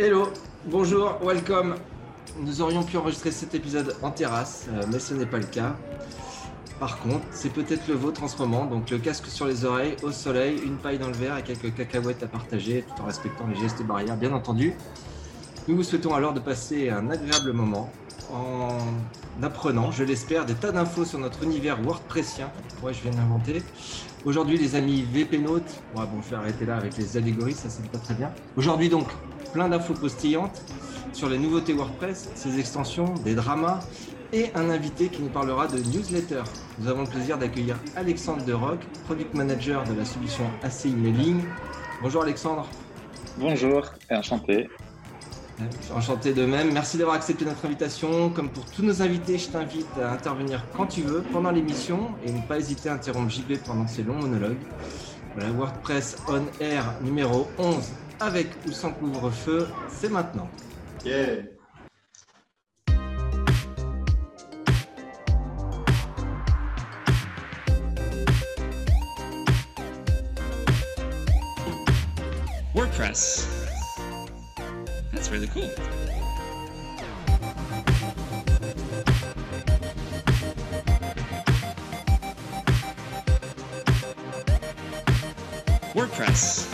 Hello, bonjour, welcome. Nous aurions pu enregistrer cet épisode en terrasse, euh, mais ce n'est pas le cas. Par contre, c'est peut-être le vôtre en ce moment, donc le casque sur les oreilles, au soleil, une paille dans le verre et quelques cacahuètes à partager, tout en respectant les gestes barrières, bien entendu. Nous vous souhaitons alors de passer un agréable moment en apprenant, je l'espère, des tas d'infos sur notre univers WordPressien. Ouais, je viens d'inventer. Aujourd'hui, les amis VP Note. Ouais, bon, je vais arrêter là avec les allégories, ça c'est pas très bien. Aujourd'hui, donc, plein d'infos postillantes sur les nouveautés WordPress, ses extensions, des dramas et un invité qui nous parlera de newsletter. Nous avons le plaisir d'accueillir Alexandre de Rock, product manager de la solution ACI Mailing. Bonjour Alexandre. Bonjour, enchanté. Enchanté de même. Merci d'avoir accepté notre invitation. Comme pour tous nos invités, je t'invite à intervenir quand tu veux pendant l'émission et ne pas hésiter à interrompre JB pendant ses longs monologues. Voilà, WordPress On Air numéro 11 avec ou sans couvre-feu, c'est maintenant. Yeah. WordPress. That's really cool. WordPress.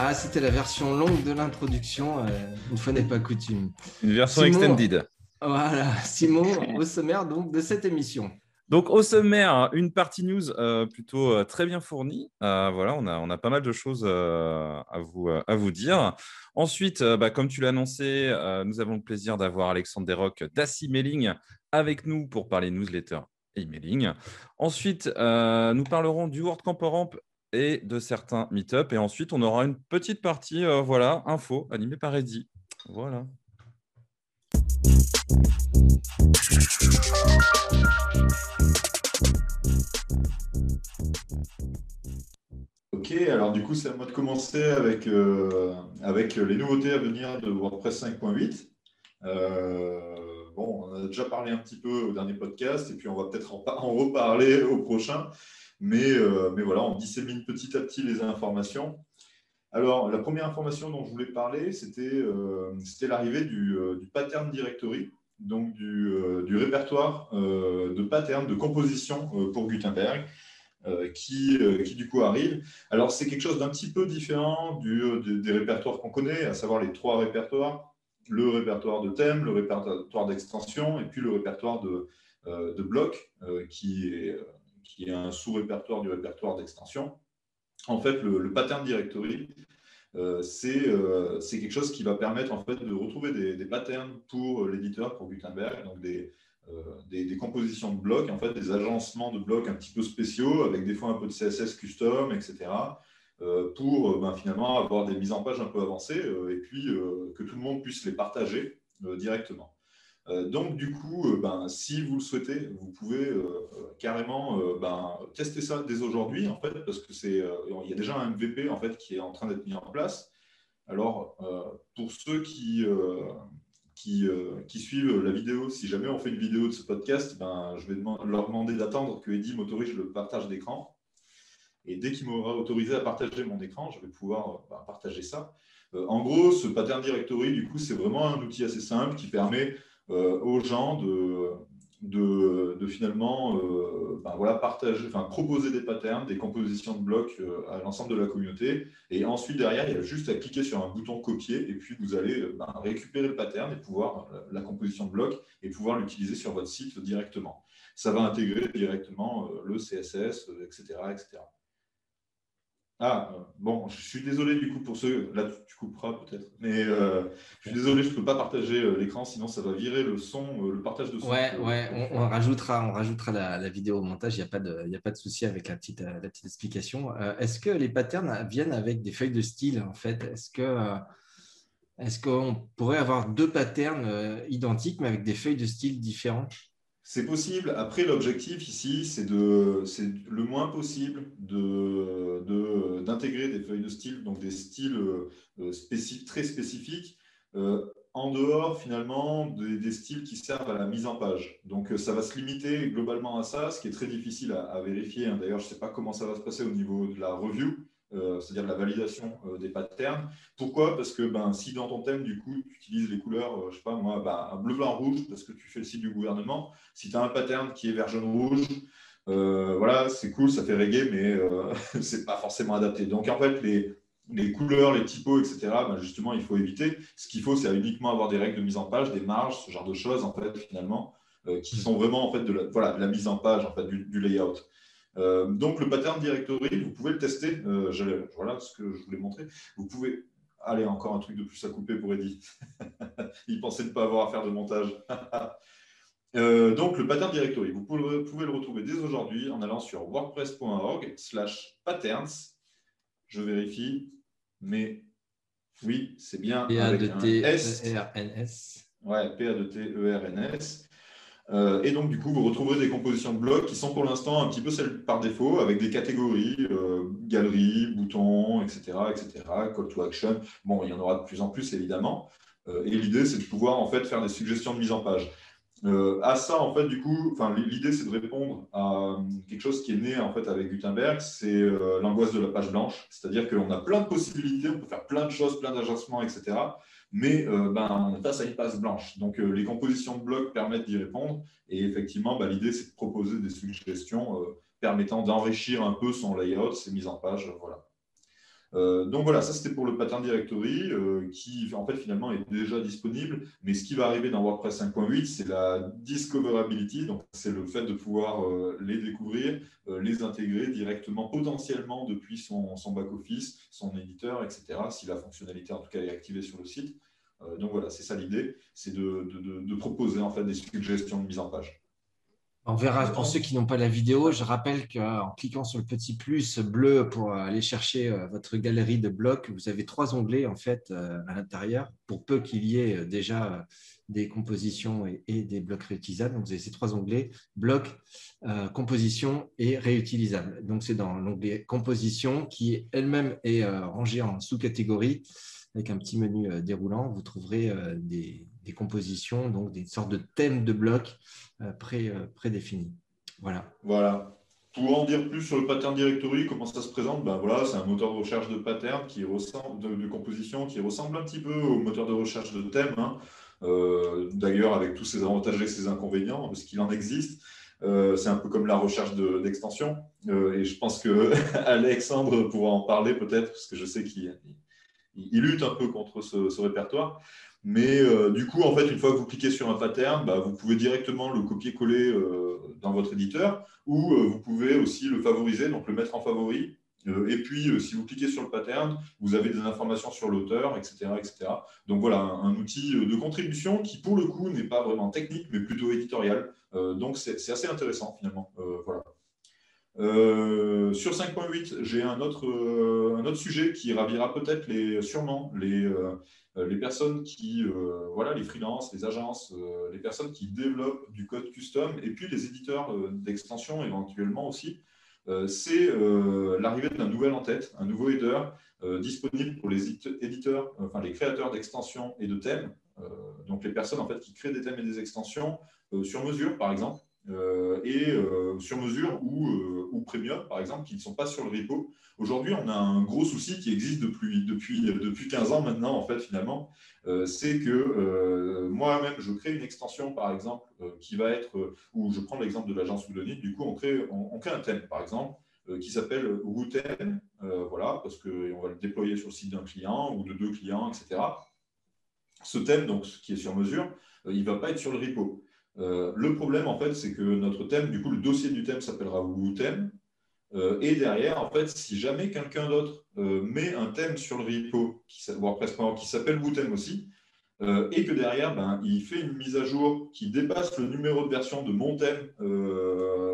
Ah, c'était la version longue de l'introduction. euh, une fois n'est pas coutume. Une version Simon. extended. Voilà, Simon au sommaire donc de cette émission. Donc au sommaire, une partie news euh, plutôt euh, très bien fournie. Euh, voilà, on a, on a pas mal de choses euh, à, vous, euh, à vous dire. Ensuite, euh, bah, comme tu l'as annoncé, euh, nous avons le plaisir d'avoir Alexandre Desroques d'Assi Mailing avec nous pour parler newsletter et emailing. Ensuite, euh, nous parlerons du WordCamp Ramp et de certains meet-up. Et ensuite, on aura une petite partie, euh, voilà, info animée par Eddy. Voilà. Ok, alors du coup, c'est à moi de commencer avec, euh, avec les nouveautés à venir de WordPress 5.8. Euh, bon, on a déjà parlé un petit peu au dernier podcast et puis on va peut-être en, pa- en reparler au prochain. Mais, euh, mais voilà, on dissémine petit à petit les informations. Alors, la première information dont je voulais parler, c'était euh, l'arrivée du, euh, du pattern directory, donc du, euh, répertoire de patterns de composition pour Gutenberg. qui, qui du coup arrive. Alors c'est quelque chose d'un petit peu différent des- répertoires qu'on connaît, à savoir les trois répertoires, le répertoire de thème, le répertoire d'extension et puis le répertoire de, de blocs euh, qui, est, qui est un sous-répertoire du répertoire d'extension. En fait, le, pattern directory, euh, c'est euh, c'est quelque chose qui va permettre en fait de retrouver des, patterns pour l'éditeur, pour Gutenberg, donc des, euh, compositions de blocs, en fait, des agencements de blocs un petit peu spéciaux, avec des fois un peu de CSS custom, etc., euh, pour euh, ben, finalement avoir des mises en page un peu avancées euh, et puis euh, que tout le monde puisse les partager euh, directement. Euh, donc, du coup, euh, ben, si vous le souhaitez, vous pouvez euh, carrément ben, tester ça dès aujourd'hui, en fait, parce que c'est, il y a déjà un MVP en fait qui est en train d'être mis en place. Alors, pour ceux qui, qui, suivent la vidéo, si jamais on fait une vidéo de ce podcast, ben, je vais leur demander d'attendre que Eddy m'autorise le partage d'écran. Et dès qu'il m'aura autorisé à partager mon écran, je vais pouvoir ben, partager ça. En gros, ce pattern directory, du coup, c'est vraiment un outil assez simple qui permet aux gens de, de, finalement euh, ben, voilà, partager, enfin, proposer des patterns, des compositions de blocs euh, à l'ensemble de la communauté. Et ensuite, derrière, il y a juste à cliquer sur un bouton copier et puis vous allez euh, ben, récupérer le pattern et pouvoir euh, la composition de blocs et pouvoir l'utiliser sur votre site directement. Ça va intégrer directement euh, le CSS, euh, etc., etc. Ah, euh, bon, je suis désolé du coup pour ceux, là tu- couperas peut-être, mais euh, je suis désolé, je ne peux pas partager euh, l'écran, sinon ça va virer le son, le partage de son. Ouais, on, rajoutera, la, vidéo au montage, il n'y a pas de, a pas de souci avec la petite, explication. Est-ce que les patterns viennent avec des feuilles de style en fait? Est-ce que, est-ce qu'on pourrait avoir deux patterns identiques mais avec des feuilles de style différentes? C'est possible. Après, l'objectif ici, c'est de, c'est le moins possible de, de- d'intégrer des feuilles de style, donc des styles euh, spécif- très spécifiques. Euh, en dehors finalement des, styles qui servent à la mise en page. Donc ça va se limiter globalement à ça, ce qui est très difficile à, à vérifier. hein. D'ailleurs, je ne sais pas comment ça va se passer au niveau de la review, euh, c'est-à-dire la validation euh, des patterns. Pourquoi? Parce que ben, si dans ton thème, du coup, tu utilises les couleurs, euh, je sais pas moi, ben, un bleu, blanc, rouge, parce que tu fais le site du gouvernement, si tu as un pattern qui est vert, jaune, rouge, euh, voilà, c'est cool, ça fait reggae, mais c'est pas forcément adapté. Donc en fait, les, les couleurs, les typos, etc., ben, justement, il faut éviter. Ce qu'il faut, c'est uniquement avoir des règles de mise en page, des marges, ce genre de choses, en fait, finalement, qui sont vraiment en fait de la, voilà, la mise en page, en fait, du layout. Euh, donc le pattern directory, vous pouvez le tester. Euh, voilà ce que je voulais montrer. Vous pouvez. Allez, encore un truc de plus à couper pour Eddie. Il pensait ne pas avoir à faire de montage. Euh, donc le pattern directory, vous pouvez, le retrouver dès aujourd'hui en allant sur wordpress.org slash patterns. Je vérifie, mais oui, c'est bien. P-A-D-T-E-R-N-S. Ouais, P-A-D-T-E-R-N-S. Euh, et donc, du coup, vous retrouverez des compositions de blocs qui sont pour l'instant un petit peu celles par défaut, avec des catégories, euh, galeries, boutons, etc., etc., call to action. Bon, il y en aura de plus en plus, évidemment. Euh, et l'idée, c'est de pouvoir, en fait, faire des suggestions de mise en page. À ça, en fait, du coup, l'idée, c'est de répondre à quelque chose qui est né, en fait, avec Gutenberg, c'est l'angoisse de la page blanche. C'est-à-dire qu'on a plein de possibilités, on peut faire plein de choses, plein d'agencements, etc mais euh, ben, on est face à une page blanche. Donc, euh, les compositions de blocs permettent d'y répondre. Et effectivement, ben, l'idée, c'est de proposer des suggestions euh, permettant d'enrichir un peu son layout, ses mises en page. Voilà. Euh, donc voilà, ça c'était pour le pattern directory euh, qui en fait finalement est déjà disponible. Mais ce qui va arriver dans WordPress 5.8, c'est la discoverability. Donc c'est le fait de pouvoir euh, les découvrir, les intégrer directement, potentiellement depuis son, back-office, son éditeur, etc. Si la fonctionnalité en tout cas est activée sur le site. Donc voilà, c'est ça l'idée, c'est de- de proposer en fait des suggestions de mise en page. On verra pour ceux qui n'ont pas la vidéo. Je rappelle qu'en cliquant sur le petit plus bleu pour aller chercher euh, votre galerie de blocs, vous avez trois onglets en fait euh, à l'intérieur pour peu qu'il y ait euh, déjà euh, des compositions et, et des blocs réutilisables. Donc vous avez ces trois onglets blocs, euh, composition et réutilisable. Donc c'est dans l'onglet composition qui elle-même est euh, rangée en sous-catégories avec un petit menu euh, déroulant. Vous trouverez euh, des, des compositions, donc des sortes de thèmes de blocs euh, pré, euh, prédéfinis. Voilà. Voilà. Pour en dire plus sur le pattern directory, comment ça se présente? Ben voilà, C'est un moteur de recherche de pattern qui ressemble, de, de composition qui ressemble un petit peu au moteur de recherche de thème. hein. Euh, D'ailleurs, avec tous ses avantages et ses inconvénients, parce qu'il en existe. C'est un peu comme la recherche de- d'extension. Euh, et je pense que Alexandre pourra en parler peut-être, parce que je sais qu'il il- il lutte un peu contre ce répertoire. Mais euh, du coup, en fait, une fois que vous cliquez sur un pattern, bah, vous pouvez directement le copier-coller euh, dans votre éditeur ou euh, vous pouvez aussi le favoriser, donc le mettre en favori. Et puis, si vous cliquez sur le pattern, vous avez des informations sur l'auteur, etc., etc. Donc voilà, un, un outil de contribution qui, pour le coup, n'est pas vraiment technique, mais plutôt éditorial. Donc c'est assez intéressant finalement. Voilà. Euh, sur 5.8, j'ai un autre, euh, un autre sujet qui ravira peut-être les, sûrement les, euh, personnes qui, voilà, les freelances, les agences, les personnes qui développent du code custom et puis les éditeurs d'extension éventuellement aussi. C'est l'arrivée d'un nouvel en-tête, un nouveau header disponible pour les édite- éditeurs, enfin les créateurs d'extensions et de thèmes. Donc les personnes en fait qui créent des thèmes et des extensions sur mesure, par exemple, euh, et euh, sur mesure ou, euh, ou premium, par exemple, qui ne sont pas sur le repo. Aujourd'hui, on a un gros souci qui existe depuis, depuis, depuis 15 ans maintenant, en fait, finalement. C'est que moi-même, je crée une extension, par exemple, qui va être, ou je prends l'exemple de l'agence Woodonite, du coup, on crée, on, crée un thème, par exemple, qui s'appelle Wooten, voilà, parce qu'on va le déployer sur le site d'un client ou de deux clients, etc. Ce thème, donc, qui est sur mesure, il ne va pas être sur le repo. Euh, le problème, en fait, c'est que notre thème, du coup, le dossier du thème s'appellera Woothème. Euh, et derrière, en fait, si jamais quelqu'un d'autre euh, met un thème sur le repo qui WordPress.org qui s'appelle Woothème aussi, euh, et que derrière, ben, il fait une mise à jour qui dépasse le numéro de version de mon thème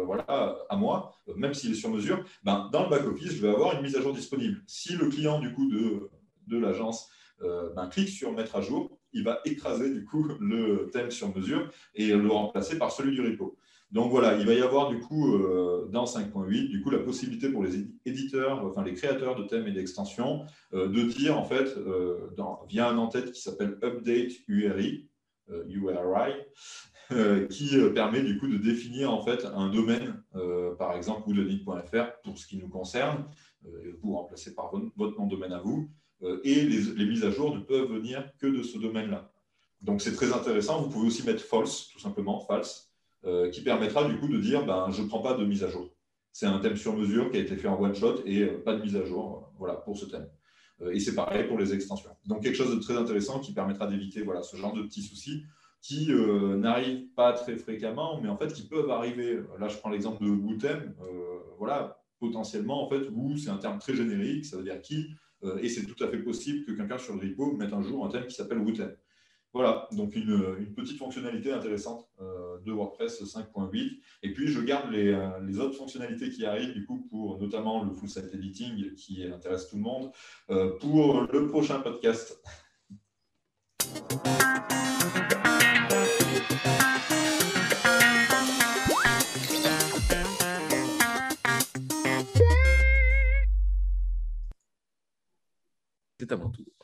voilà, à moi, même s'il est sur mesure, ben, dans le back-office, je vais avoir une mise à jour disponible. Si le client du coup de, de l'agence ben, clique sur mettre à jour, il va écraser du coup le thème sur mesure et le remplacer par celui du repo. Donc voilà, il va y avoir du coup euh, dans 5.8 du coup la possibilité pour les éditeurs, enfin les créateurs de thèmes et d'extensions, euh, de dire en fait euh, via un en-tête qui s'appelle Update URI, URI, qui permet du coup de définir en fait un domaine, par exemple woodenit.fr pour ce qui nous concerne, vous remplacez par votre nom de domaine à vous, et les, mises à jour ne peuvent venir que de ce domaine-là. Donc c'est très intéressant. Vous pouvez aussi mettre false, tout simplement, false, euh, qui permettra du coup de dire ben, je ne prends pas de mise à jour. C'est un thème sur mesure qui a été fait en one shot et euh, pas de mise à jour euh, voilà, pour ce thème. et c'est pareil pour les extensions. Donc quelque chose de très intéressant qui permettra d'éviter voilà, ce genre de petits soucis qui n'arrivent pas très fréquemment, mais en fait qui peuvent arriver. Là, je prends l'exemple de Wootem. voilà, potentiellement, en fait, Woo, c'est un terme très générique, ça veut dire qui, et c'est tout à fait possible que quelqu'un sur le repo mette un jour un thème qui s'appelle Wootem. Voilà, donc une, petite fonctionnalité intéressante euh, de WordPress 5.8. Et puis, je garde euh, les, autres fonctionnalités qui arrivent, du coup, pour notamment le full site editing qui intéresse tout le monde, euh, pour le prochain podcast.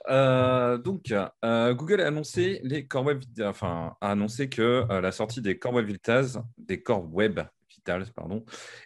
Euh, donc, euh, Google a annoncé les Core Web, enfin, a annoncé que euh, la sortie des Core Web Vitals, des Core Web Vitals,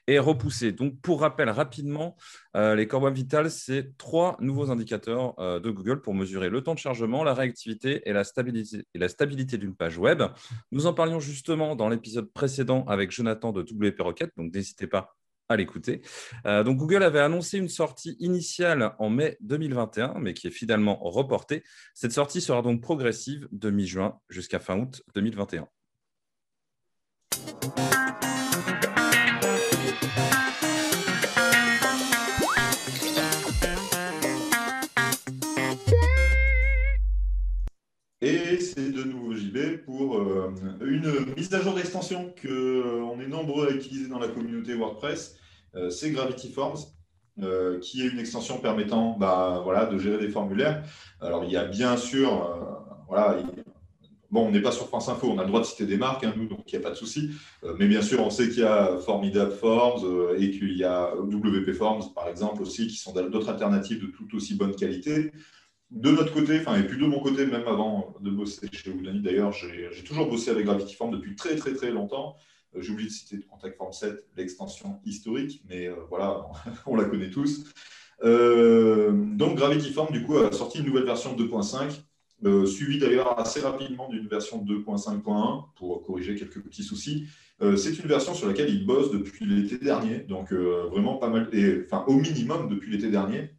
est repoussée. Donc, pour rappel rapidement, les Core Web Vitals, c'est trois nouveaux indicateurs de Google pour mesurer le temps de chargement, la réactivité et la stabilité, et la stabilité d'une page web. Nous en parlions justement dans l'épisode précédent avec Jonathan de WP Rocket, donc n'hésitez pas à l'écouter. Euh, donc Google avait annoncé une sortie initiale en mai 2021, mais qui est finalement reportée. Cette sortie sera donc progressive de mi-juin jusqu'à fin août 2021. Euh, une mise à jour d'extension qu'on euh, est nombreux à utiliser dans la communauté WordPress. Euh, c'est Gravity Forms, qui est une extension permettant bah, voilà, de gérer des formulaires. Alors, il y a bien sûr, voilà, Bon, on n'est pas sur France Info, on a le droit de citer des marques, hein, nous, donc il n'y a pas de souci. mais bien sûr, on sait qu'il y a Formidable Forms et qu'il y a WP Forms, par exemple, aussi, qui sont d'autres alternatives de tout aussi bonne qualité de notre côté, enfin, et puis de mon côté, même avant de bosser chez Udemy, d'ailleurs, j'ai toujours bossé avec Gravity Form depuis très, très, très longtemps. Euh, j'ai oublié de citer Contact Form 7, l'extension historique, mais euh, voilà, on la connaît tous. Euh, donc, Gravity Form, du coup, a sorti une nouvelle version 2.5, suivie d'ailleurs assez rapidement d'une version 2.5.1 pour corriger quelques petits soucis. c'est une version sur laquelle il bosse depuis l'été dernier, donc vraiment pas mal, et, enfin, au minimum depuis l'été dernier.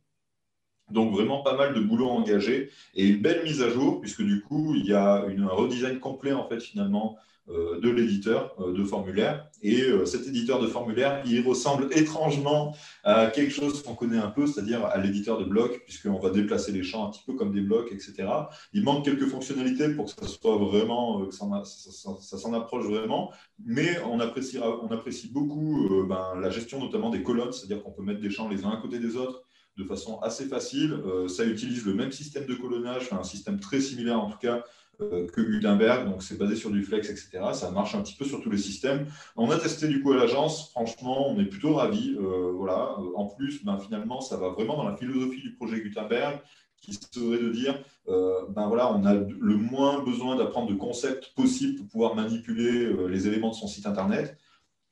Donc vraiment pas mal de boulot engagé et une belle mise à jour puisque du coup il y a un redesign complet en fait finalement euh, de l'éditeur euh, de formulaire et euh, cet éditeur de formulaire il ressemble étrangement à quelque chose qu'on connaît un peu c'est-à-dire à, l'éditeur de blocs puisqu'on va déplacer les champs un petit peu comme des blocs etc. Il manque quelques fonctionnalités pour que ça soit vraiment que ça, s'en approche vraiment mais on appréciera, on apprécie beaucoup ben, la gestion notamment des colonnes c'est-à-dire qu'on peut mettre des champs les uns à côté des autres de façon assez facile. Euh, ça utilise le même système de colonnage, un système très similaire en tout cas euh, que Gutenberg, donc c'est basé sur du flex, etc. Ça marche un petit peu sur tous les systèmes. On a testé du coup à l'agence, franchement, on est plutôt ravis. Euh, voilà. En plus, ben, finalement, ça va vraiment dans la philosophie du projet Gutenberg, qui serait de dire, ben voilà, on a le moins besoin d'apprendre de concepts possibles pour pouvoir manipuler les éléments de son site internet.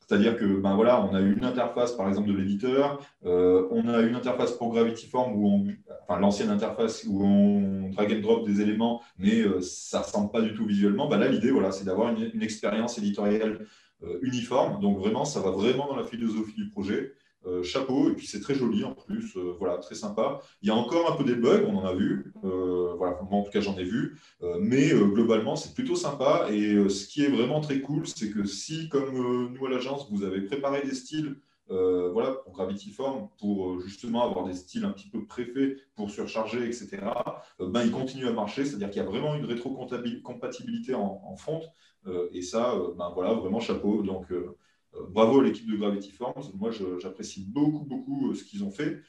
C'est-à-dire que ben voilà, on a une interface par exemple de l'éditeur, euh, on a une interface pour Gravity Form où on, enfin l'ancienne interface où on drag and drop des éléments, mais euh, ça ne ressemble pas du tout visuellement. Ben là, l'idée voilà, c'est d'avoir une, expérience éditoriale euh, uniforme. Donc vraiment, ça va vraiment dans la philosophie du projet. Euh, chapeau, et puis c'est très joli en plus, euh, voilà, très sympa. Il y a encore un peu des bugs, on en a vu, euh, voilà, moi en tout cas j'en ai vu, mais globalement c'est plutôt sympa. Et ce qui est vraiment très cool, c'est que si, comme nous à l'agence, vous avez préparé des styles voilà, pour Gravity Form, pour justement avoir des styles un petit peu préfaits pour surcharger, etc., ben, il continue à marcher, c'est-à-dire qu'il y a vraiment une rétrocompatibilité en, en front, et ça, ben, voilà, vraiment chapeau. Donc, bravo à l'équipe de Gravity Forms. Moi, j'apprécie beaucoup, beaucoup euh, ce qu'ils ont fait.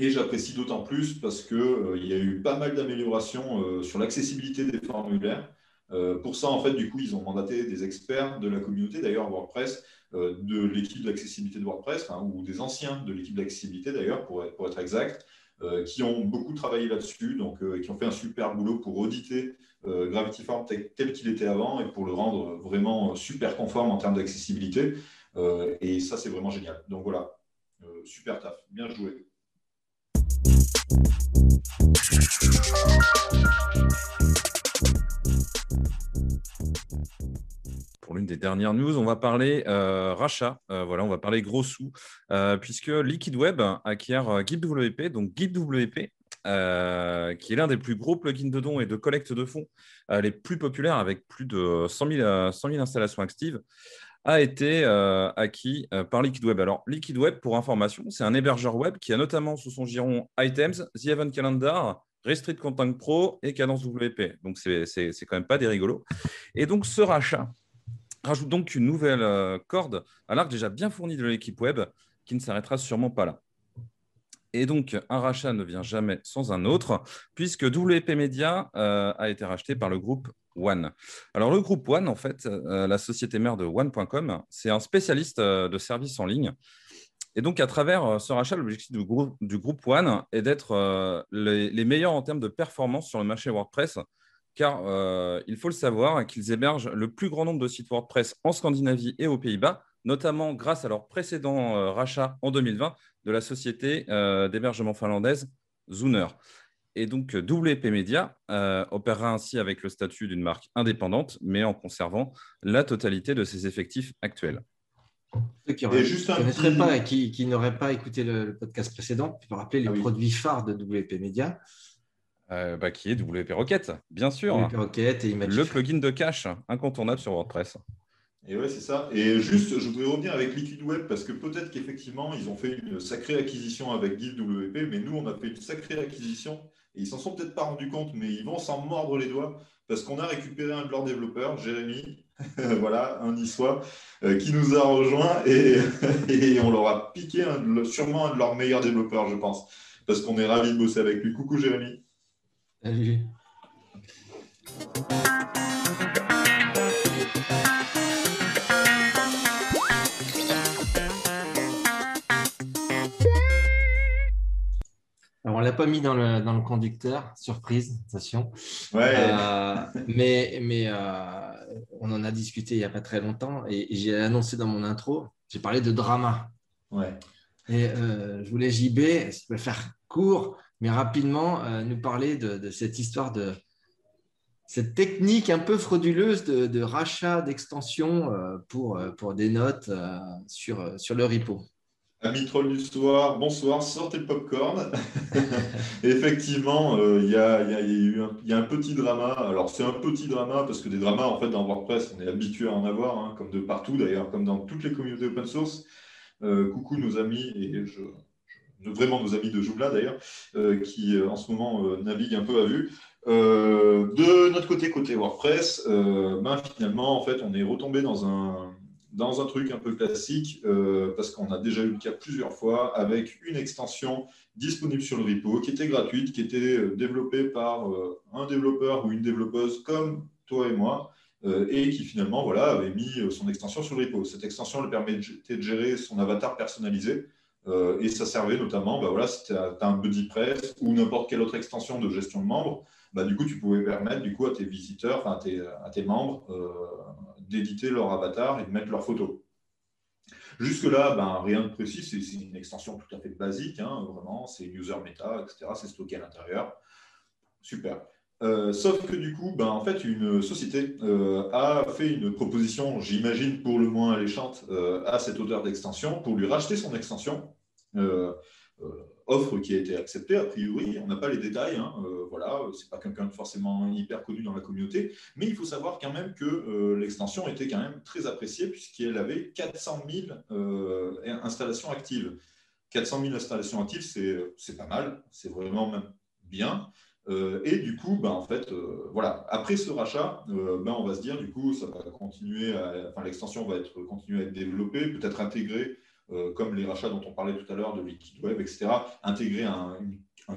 Et j'apprécie d'autant plus parce qu'il euh, y a eu pas mal d'améliorations sur l'accessibilité des formulaires. Euh, pour ça, en fait, du coup, ils ont mandaté des experts de la communauté, d'ailleurs WordPress, euh, de l'équipe d'accessibilité de WordPress, ou des anciens de l'équipe d'accessibilité d'ailleurs, pour, être- exact, euh, qui ont beaucoup travaillé là-dessus, donc euh, qui ont fait un super boulot pour auditer euh, Gravity Form tel, qu'il était avant et pour le rendre vraiment super conforme en termes d'accessibilité. Euh, et ça, c'est vraiment génial. Donc voilà, Euh, super taf, bien joué. Pour l'une des dernières news, on va parler euh, rachat. Euh, voilà, on va parler gros sous, euh, puisque Liquid Web acquiert euh, GitWP, donc GitWP, euh, qui est l'un des plus gros plugins de dons et de collecte de fonds euh, les plus populaires, avec plus de 100 000, euh, 100 000 installations actives, a été acquis par Liquid Web. Alors, Liquid Web, pour information, c'est un hébergeur web qui a notamment sous son giron Items, The Event Calendar, Restrict Content Pro et Cadence WP. Donc, c'est quand même pas des rigolos. Et donc, ce rachat rajoute donc une nouvelle corde à l'arc déjà bien fourni de l'équipe web qui ne s'arrêtera sûrement pas là. Et donc, un rachat ne vient jamais sans un autre, puisque WP Media euh, a été racheté par le groupe One. Alors, le groupe One, en fait, euh, la société mère de One.com, c'est un spécialiste euh, de services en ligne. Et donc, à travers ce rachat, l'objectif du groupe, One est d'être les, meilleurs en termes de performance sur le marché WordPress, car il faut le savoir qu'ils hébergent le plus grand nombre de sites WordPress en Scandinavie et aux Pays-Bas, notamment grâce à leur précédent euh, rachat en 2020 de la société euh, d'hébergement finlandaise Zooner. Et donc, euh, WP Media euh, opérera ainsi avec le statut d'une marque indépendante, mais en conservant la totalité de ses effectifs actuels. Ceux qui ne pas et qui, qui n'auraient pas écouté le, le podcast précédent, tu peux rappeler les Ah oui. produits phares de WP Media, Euh, bah, qui est WP Rocket, bien sûr. WP Rocket et. Le plugin de cache incontournable sur WordPress. Et ouais, c'est ça. Et juste, je voudrais revenir avec Liquid Web parce que peut-être qu'effectivement, ils ont fait une sacrée acquisition avec GitWP, mais nous, on a fait une sacrée acquisition et ils s'en sont peut-être pas rendus compte, mais ils vont s'en mordre les doigts parce qu'on a récupéré un de leurs développeurs, Jérémy, voilà, un niçois, euh, qui nous a rejoint et, on leur a piqué sûrement un de leurs meilleurs développeurs, je pense, parce qu'on est ravis de bosser avec lui. Coucou Jérémy. L'a pas mis dans le, dans le conducteur, surprise, attention. Ouais. Euh, mais mais euh, on en a discuté il n'y a pas très longtemps et, et j'ai annoncé dans mon intro, j'ai parlé de drama. ouais. Et euh, je voulais JB, si tu peux faire court, mais rapidement, nous parler de, de cette histoire de cette technique un peu frauduleuse de, de rachat d'extension pour, pour des notes sur, sur le repo. Amis trolls du soir, bonsoir, sortez le popcorn. Effectivement, euh, il y, a, y a- il y a eu un, il y a un petit drama. Alors, c'est un petit drama parce que des dramas, en fait, dans WordPress, on est habitué à en avoir, hein, comme de partout d'ailleurs, comme dans toutes les communautés open source. Euh, coucou nos amis, et je, je- vraiment nos amis de Joomla d'ailleurs, euh, qui en ce moment naviguent un peu à vue. De notre côté, côté WordPress, ben, finalement, en fait, on est retombé dans un, dans un truc un peu classique, euh, parce qu'on a déjà eu le cas plusieurs fois, avec une extension disponible sur le repo, qui était gratuite, qui était euh, développée par euh, un développeur ou une développeuse comme toi et moi, et qui finalement voilà, avait mis son extension sur le repo. Cette extension lui permettait de gérer son avatar personnalisé, et ça servait notamment, bah voilà, si tu as, un BuddyPress ou n'importe quelle autre extension de gestion de membres, bah, du coup, tu pouvais permettre du coup, à tes visiteurs, à, tes, à tes membres, d'éditer leur avatar et de mettre leurs photos. Jusque-là, ben, rien de précis, c'est c'est une extension tout à fait basique, hein, vraiment, c'est user meta, etc., c'est stocké à l'intérieur. Super. Euh, sauf que du coup, ben, en fait, une société euh, a fait une proposition, j'imagine pour le moins alléchante, euh, à cet auteur d'extension pour lui racheter son extension. Offre qui a été acceptée, a priori, on n'a pas les détails, hein, euh, voilà, c'est pas quelqu'un de forcément hyper connu dans la communauté, mais il faut savoir quand même que euh, l'extension était quand même très appréciée puisqu'elle avait 400 000 euh, installations actives. 400 000 installations actives, c'est pas mal, c'est vraiment même bien. Euh, et du coup, ben, en fait, voilà. Après ce rachat, ben, on va se dire, du coup, ça va continuer, enfin, l'extension va être continuer à être développée, peut-être intégrée, euh, comme les rachats dont on parlait tout à l'heure de Liquid Web, etc., intégrer un,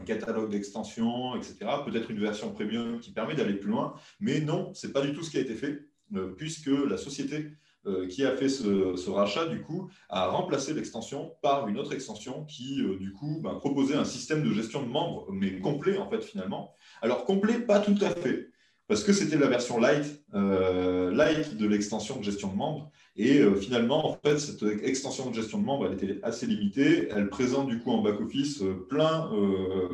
catalogue d'extensions, etc. Peut-être une version premium qui permet d'aller plus loin. Mais non, ce n'est pas du tout ce qui a été fait, euh, puisque la société euh, qui a fait ce, rachat, du coup, a remplacé l'extension par une autre extension qui, du coup, ben, proposait un système de gestion de membres, mais complet, en fait, finalement. Alors, complet, pas tout à fait parce que c'était la version light, light de l'extension de gestion de membres. Et finalement, en fait, cette extension de gestion de membres, elle était assez limitée. Elle présente du coup en back-office plein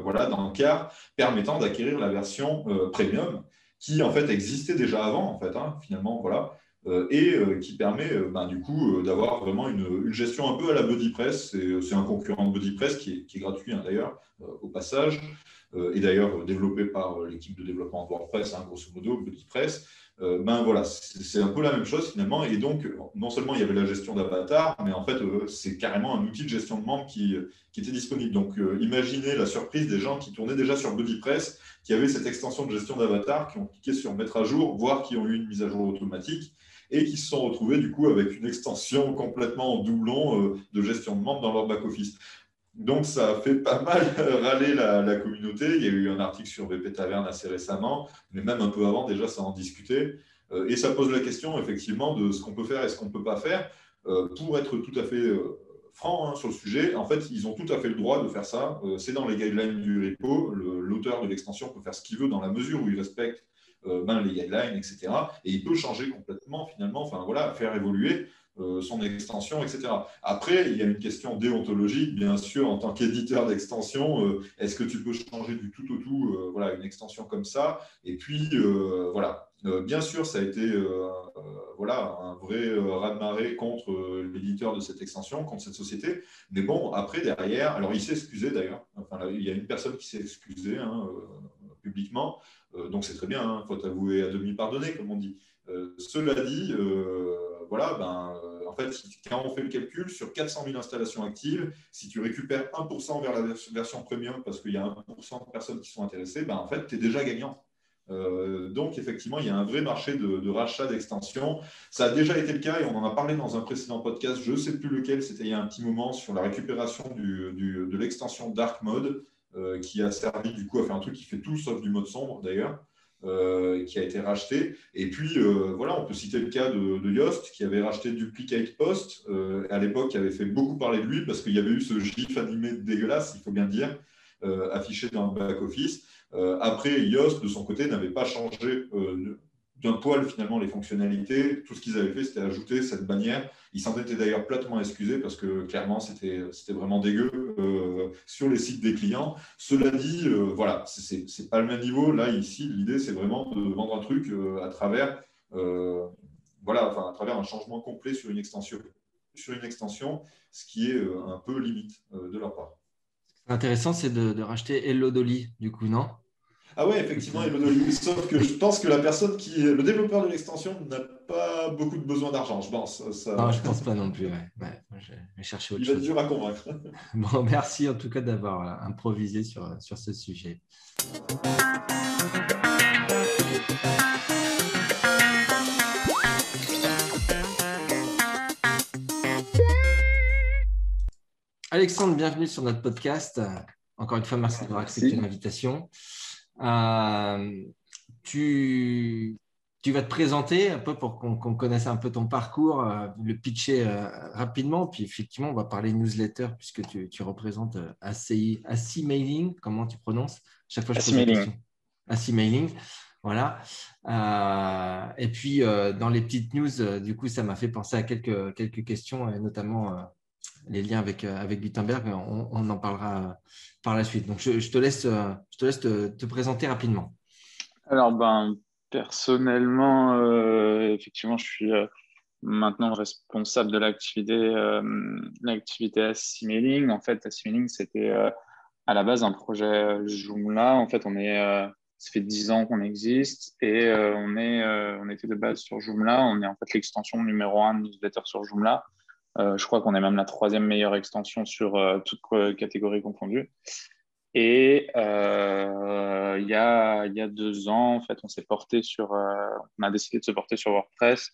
voilà, d'encarts permettant d'acquérir la version premium qui en fait existait déjà avant, en fait, hein, finalement, voilà. et qui permet ben, du coup d'avoir vraiment une, gestion un peu à la BuddyPress. C'est un concurrent de BuddyPress qui est, qui est gratuit hein, d'ailleurs, au passage. Euh, et d'ailleurs développé par euh, l'équipe de développement de WordPress, hein, grosso modo, euh, ben voilà, c'est un peu la même chose finalement. Et donc, non seulement il y avait la gestion d'avatar, mais en fait, c'est carrément un outil de gestion de membres qui, qui était disponible. Donc, imaginez la surprise des gens qui tournaient déjà sur BuddyPress, qui avaient cette extension de gestion d'avatar, qui ont cliqué sur mettre à jour, voire qui ont eu une mise à jour automatique et qui se sont retrouvés du coup avec une extension complètement en doublon de gestion de membres dans leur back-office. Donc, ça a fait pas mal râler la, communauté. Il y a eu un article sur VP Taverne assez récemment, mais même un peu avant, déjà, ça en discutait. Euh, et ça pose la question, effectivement, de ce qu'on peut faire et ce qu'on ne peut pas faire. Euh, pour être tout à fait euh, franc hein, sur le sujet, en fait, ils ont tout à fait le droit de faire ça. C'est dans les guidelines du repo. L'auteur de l'extension peut faire ce qu'il veut dans la mesure où il respecte ben, les guidelines, etc. Et il peut changer complètement, finalement, enfin voilà, faire évoluer. Euh, son extension, etc. Après, il y a une question déontologique, bien sûr, en tant qu'éditeur d'extension, euh, est-ce que tu peux changer du tout au tout voilà, une extension comme ça? Et puis, voilà, bien sûr, ça a été voilà, un vrai raz-de-marée contre l'éditeur de cette extension, contre cette société. Mais bon, après, derrière, alors il s'est excusé d'ailleurs, enfin, il y a une personne qui s'est excusée hein, publiquement, donc c'est très bien, il hein, faut avouer à demi pardonner, comme on dit. cela dit, voilà, ben, euh, en fait, quand on fait le calcul, sur 400 000 installations actives, si tu récupères 1% vers la version premium parce qu'il y a 1% de personnes qui sont intéressées, ben, en fait, tu es déjà gagnant. Euh, donc, effectivement, il y a un vrai marché de, rachat d'extensions. Ça a déjà été le cas et on en a parlé dans un précédent podcast, je ne sais plus lequel, c'était il y a un petit moment, sur la récupération de l'extension Dark Mode, euh, qui a servi du coup à faire un truc qui fait tout sauf du mode sombre d'ailleurs. Euh, qui a été racheté. Et puis, euh, voilà, on peut citer le cas de, Yoast, qui avait racheté Duplicate Post, à l'époque, qui avait fait beaucoup parler de lui, parce qu'il y avait eu ce gif animé dégueulasse, il faut bien dire, affiché dans le back-office. après, Yoast, de son côté, n'avait pas changé d'un poil finalement les fonctionnalités. Tout ce qu'ils avaient fait, c'était ajouter cette bannière. Ils s'en étaient d'ailleurs platement excusés parce que clairement, c'était vraiment dégueu euh, sur les sites des clients. Cela dit, euh, voilà, ce n'est pas le même niveau. Là, ici, l'idée, c'est vraiment de vendre un truc euh, à travers, voilà, enfin, à travers un changement complet sur une extension, sur une extension ce qui est un peu limite de leur part. Intéressant, c'est de, de racheter Hello Dolly, du coup, non? Ah ouais, effectivement, il Sauf que je pense que la personne qui est le développeur de l'extension n'a pas beaucoup de besoin d'argent, je pense. Ça... Non, je pense pas non plus. Ouais. je vais chercher autre il va être dur à convaincre. Bon, merci en tout cas d'avoir euh, improvisé sur, sur ce sujet. Alexandre, bienvenue sur notre podcast. Encore une fois, merci d'avoir accepté l'invitation. Euh, tu, tu vas te présenter un peu pour qu'on connaisse un peu ton parcours, euh, le pitcher euh, rapidement. Puis effectivement, on va parler newsletter puisque tu, tu représentes ACI, ACI Mailing. Comment tu prononces? Chaque fois, je pose la question. ACI Mailing. Voilà. et puis, dans les petites news, du coup, ça m'a fait penser à quelques, quelques questions, et notamment les liens avec, euh, avec Gutenberg, on, en parlera euh, par la suite. Donc, je, te laisse, euh, je te, laisse te, présenter rapidement. Alors, ben, personnellement, effectivement, je suis maintenant responsable de l'activité l'activité Assimiling. En fait, Assimiling, c'était à la base un projet Joomla. En fait, on est, ça fait 10 ans qu'on existe et on, est, on était de base sur Joomla. On est en fait l'extension numéro 1 de newsletter sur Joomla. Euh, je crois qu'on est même la troisième meilleure extension sur euh, toutes catégories confondues. Et euh, il, y a, y a deux ans, en fait, on s'est porté sur, on a décidé de se porter sur WordPress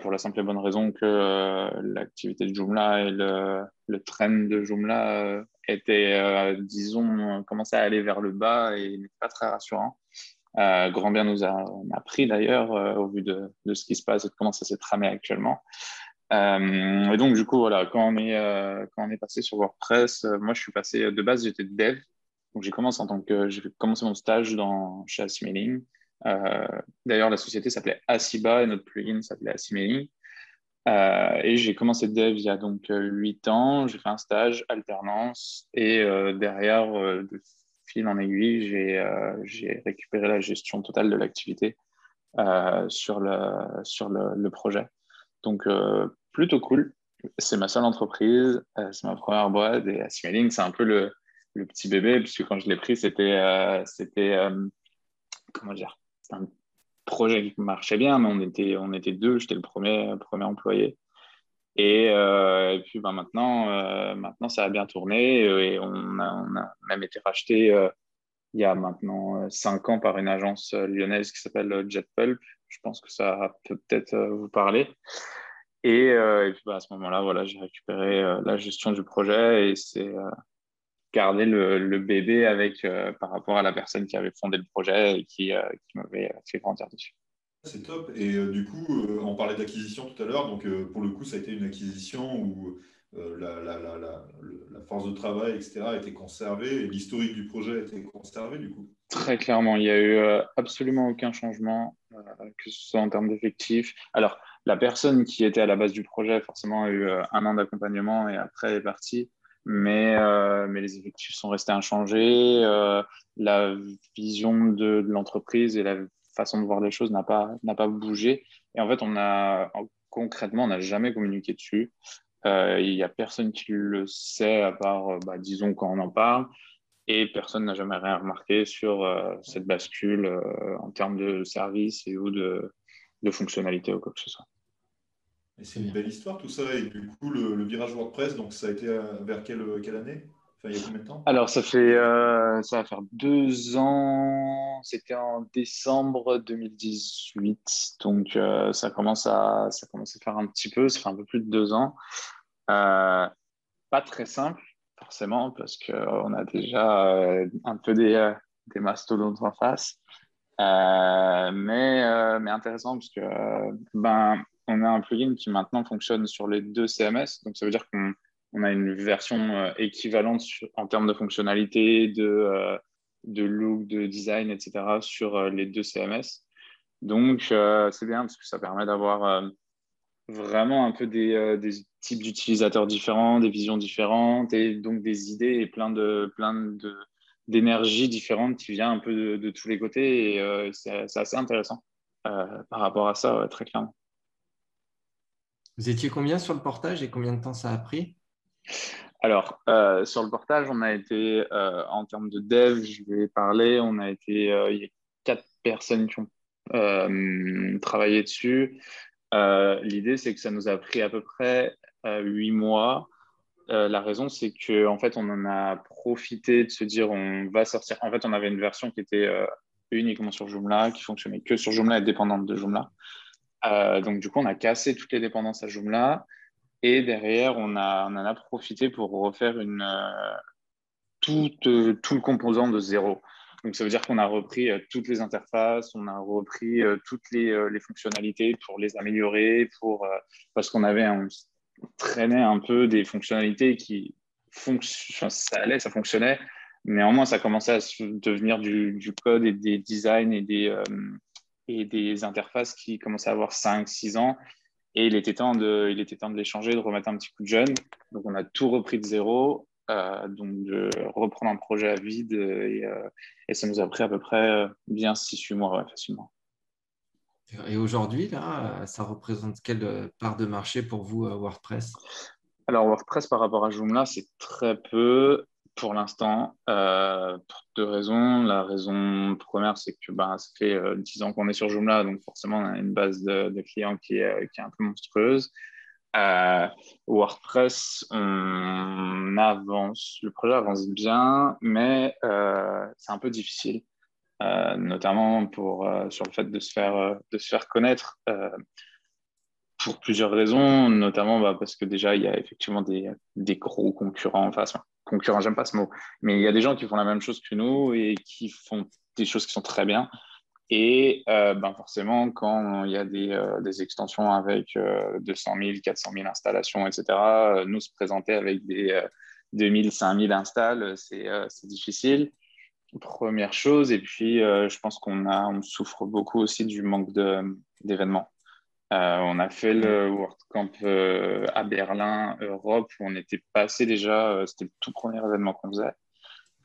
pour la simple et bonne raison que l'activité de Joomla et le, le trend de Joomla était, disons, commençait à aller vers le bas et n'était pas très rassurant. Grand bien nous a appris d'ailleurs au vu de, de, ce qui se passe et de comment ça s'est tramé actuellement. Et donc, du coup, voilà, quand on est, quand on est passé sur WordPress, moi, je suis passé de base, j'étais dev. Donc, j'ai commencé en tant que, j'ai commencé mon stage dans, chez Assimiling. d'ailleurs, la société s'appelait Asiba et notre plugin s'appelait Assimiling. Euh, et j'ai commencé dev il y a donc 8 euh, ans. J'ai fait un stage, alternance. Et euh, derrière, de fil en aiguille, j'ai récupéré la gestion totale de l'activité sur, le, sur le projet. Donc, plutôt cool. C'est ma seule entreprise. c'est ma première boîte. Et Assimiling, c'est un peu le, le, petit bébé, puisque quand je l'ai pris, c'était. c'était comment dire un projet qui marchait bien, mais on était, on était deux, j'étais le premier, premier employé. Et, euh, puis ben, maintenant, euh, maintenant, ça a bien tourné et on a, même été racheté euh, il y a maintenant cinq ans par une agence lyonnaise qui s'appelle JetPulp. Je pense que ça peut peut-être vous parler. Et, puis ben, à ce moment-là, voilà, j'ai récupéré la gestion du projet et c'est garder le, bébé avec, euh, par rapport à la personne qui avait fondé le projet et qui, euh, m'avait fait grandir dessus. C'est top. Et euh, du coup, on parlait d'acquisition tout à l'heure. Donc, pour le coup, ça a été une acquisition où la, la, force de travail, etc., a été conservée l'historique du projet a été conservé, du coup Très clairement, il n'y a eu absolument aucun changement, que ce soit en termes d'effectifs. Alors, la personne qui était à la base du projet, forcément, a eu un an d'accompagnement et après est partie mais, euh, les effectifs sont restés inchangés. Euh, la vision de, l'entreprise et la façon de voir les choses n'a pas, pas bougé. Et en fait, on a, concrètement, on n'a jamais communiqué dessus. Euh, il n'y a personne qui le sait, à part, bah, disons, quand on en parle. Et personne n'a jamais rien remarqué sur cette bascule en termes de service et ou de, de fonctionnalité ou quoi que ce soit. C'est une belle histoire tout ça. Et du coup, le, virage WordPress, donc ça a été euh, vers quelle, quelle année? Enfin, il y a combien de temps? Alors, ça fait euh, ça va faire deux ans. C'était en décembre 2018. Donc, euh, ça, commence à, ça commence à faire un petit peu. Ça fait un peu plus de deux ans. Pas très simple, forcément, parce qu'on a déjà un peu des, des mastodontes en face. mais, mais intéressant, parce que ben, on a un plugin qui maintenant fonctionne sur les deux CMS. Donc, ça veut dire qu'on a une version euh, équivalente en termes de fonctionnalité, de, euh, de look, de design, etc. sur euh, les deux CMS. Donc, c'est bien parce que ça permet d'avoir vraiment un peu des, types d'utilisateurs différents, des visions différentes et donc des idées et plein de plein de d'énergie différente qui vient un peu de, tous les côtés et c'est assez intéressant par rapport à ça, très clairement. Vous étiez combien sur le portage et combien de temps ça a pris? Alors, euh, sur le portage, on a été, euh, en termes de dev, je vais parler, on a été, euh, il y a quatre personnes qui ont travaillé dessus. L'idée, c'est que ça nous a pris à peu près huit mois. la raison, c'est qu'en en fait, on en a profité de se dire on va sortir. En fait, on avait une version qui était uniquement sur Joomla, qui fonctionnait que sur Joomla et dépendante de Joomla. Euh, donc, du coup, on a cassé toutes les dépendances à Joomla. Et derrière, on, en a profité pour refaire une, euh, euh, tout, le composant de zéro. Donc, ça veut dire qu'on a repris toutes les interfaces, on a repris toutes les, les, fonctionnalités pour les améliorer, pour, parce qu'on avait traînait un peu des fonctionnalités qui fonctionnent, ça allait, ça fonctionnait. Néanmoins, ça commençait à devenir du, du code et des designs et des, et des interfaces qui commençaient à avoir 5-6 ans. Et il était temps de, il était temps de les changer, de remettre un petit coup de jeune. Donc, on a tout repris de zéro. Euh, donc, de reprendre un projet à vide. Et, euh, et ça nous a pris à peu près euh, bien 6-8 mois facilement. Et aujourd'hui, là, ça représente quelle part de marché pour vous, WordPress? Alors, WordPress par rapport à Joomla, c'est très peu pour l'instant, euh, pour deux raisons. La raison première, c'est que ben, ça fait euh, 10 ans qu'on est sur Joomla, donc forcément, on a une base de, clients qui est, qui est, un peu monstrueuse. Euh, WordPress, on avance, le projet avance bien, mais euh, c'est un peu difficile, euh, notamment sur le fait de se faire, de se faire connaître pour plusieurs raisons, notamment bah, parce que déjà, il y a effectivement des, des, gros concurrents en face concurrents, j'aime pas ce mot, mais il y a des gens qui font la même chose que nous et qui font des choses qui sont très bien. Et euh, ben forcément, quand il y a des, euh, des extensions avec 200 000, 400 000 installations, etc., euh, nous se présenter avec des 2000, 5000 installs, c'est difficile. Première chose. Et puis, je pense qu'on on souffre beaucoup aussi du manque d'événements. on a fait le WordCamp à Berlin, Europe, où on était passé déjà, c'était le tout premier événement qu'on faisait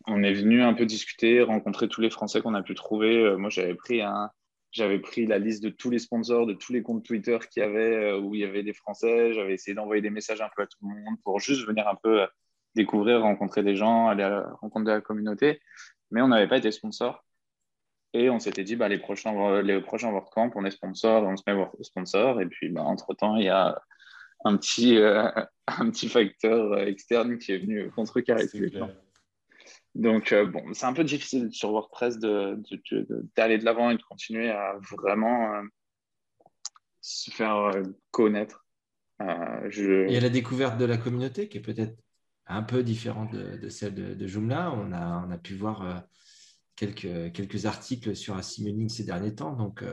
on est venu un peu discuter, rencontrer tous les Français qu'on a pu trouver. Euh, moi, j'avais pris un, j'avais pris la liste de tous les sponsors, de tous les comptes Twitter qu'il y avait euh, où il y avait des Français. J'avais essayé d'envoyer des messages un peu à tout le monde pour juste venir un peu euh, découvrir, rencontrer des gens, aller à la rencontre de la communauté. Mais on n'avait pas été sponsor. Et on s'était dit, bah, les prochains, WordCamp, on est sponsor, on se met sponsor. Et puis, bah, entre-temps, il y a un petit, facteur externe qui est venu contrecarrer. Donc, euh, bon, c'est un peu difficile sur WordPress d'aller de, de, l'avant et de continuer à vraiment euh, se faire euh, connaître. Je... Il y a la découverte de la communauté qui est peut-être un peu différente de, celle de, Joomla. On a, on a pu voir quelques, quelques articles sur Assimiling ces derniers temps. Donc,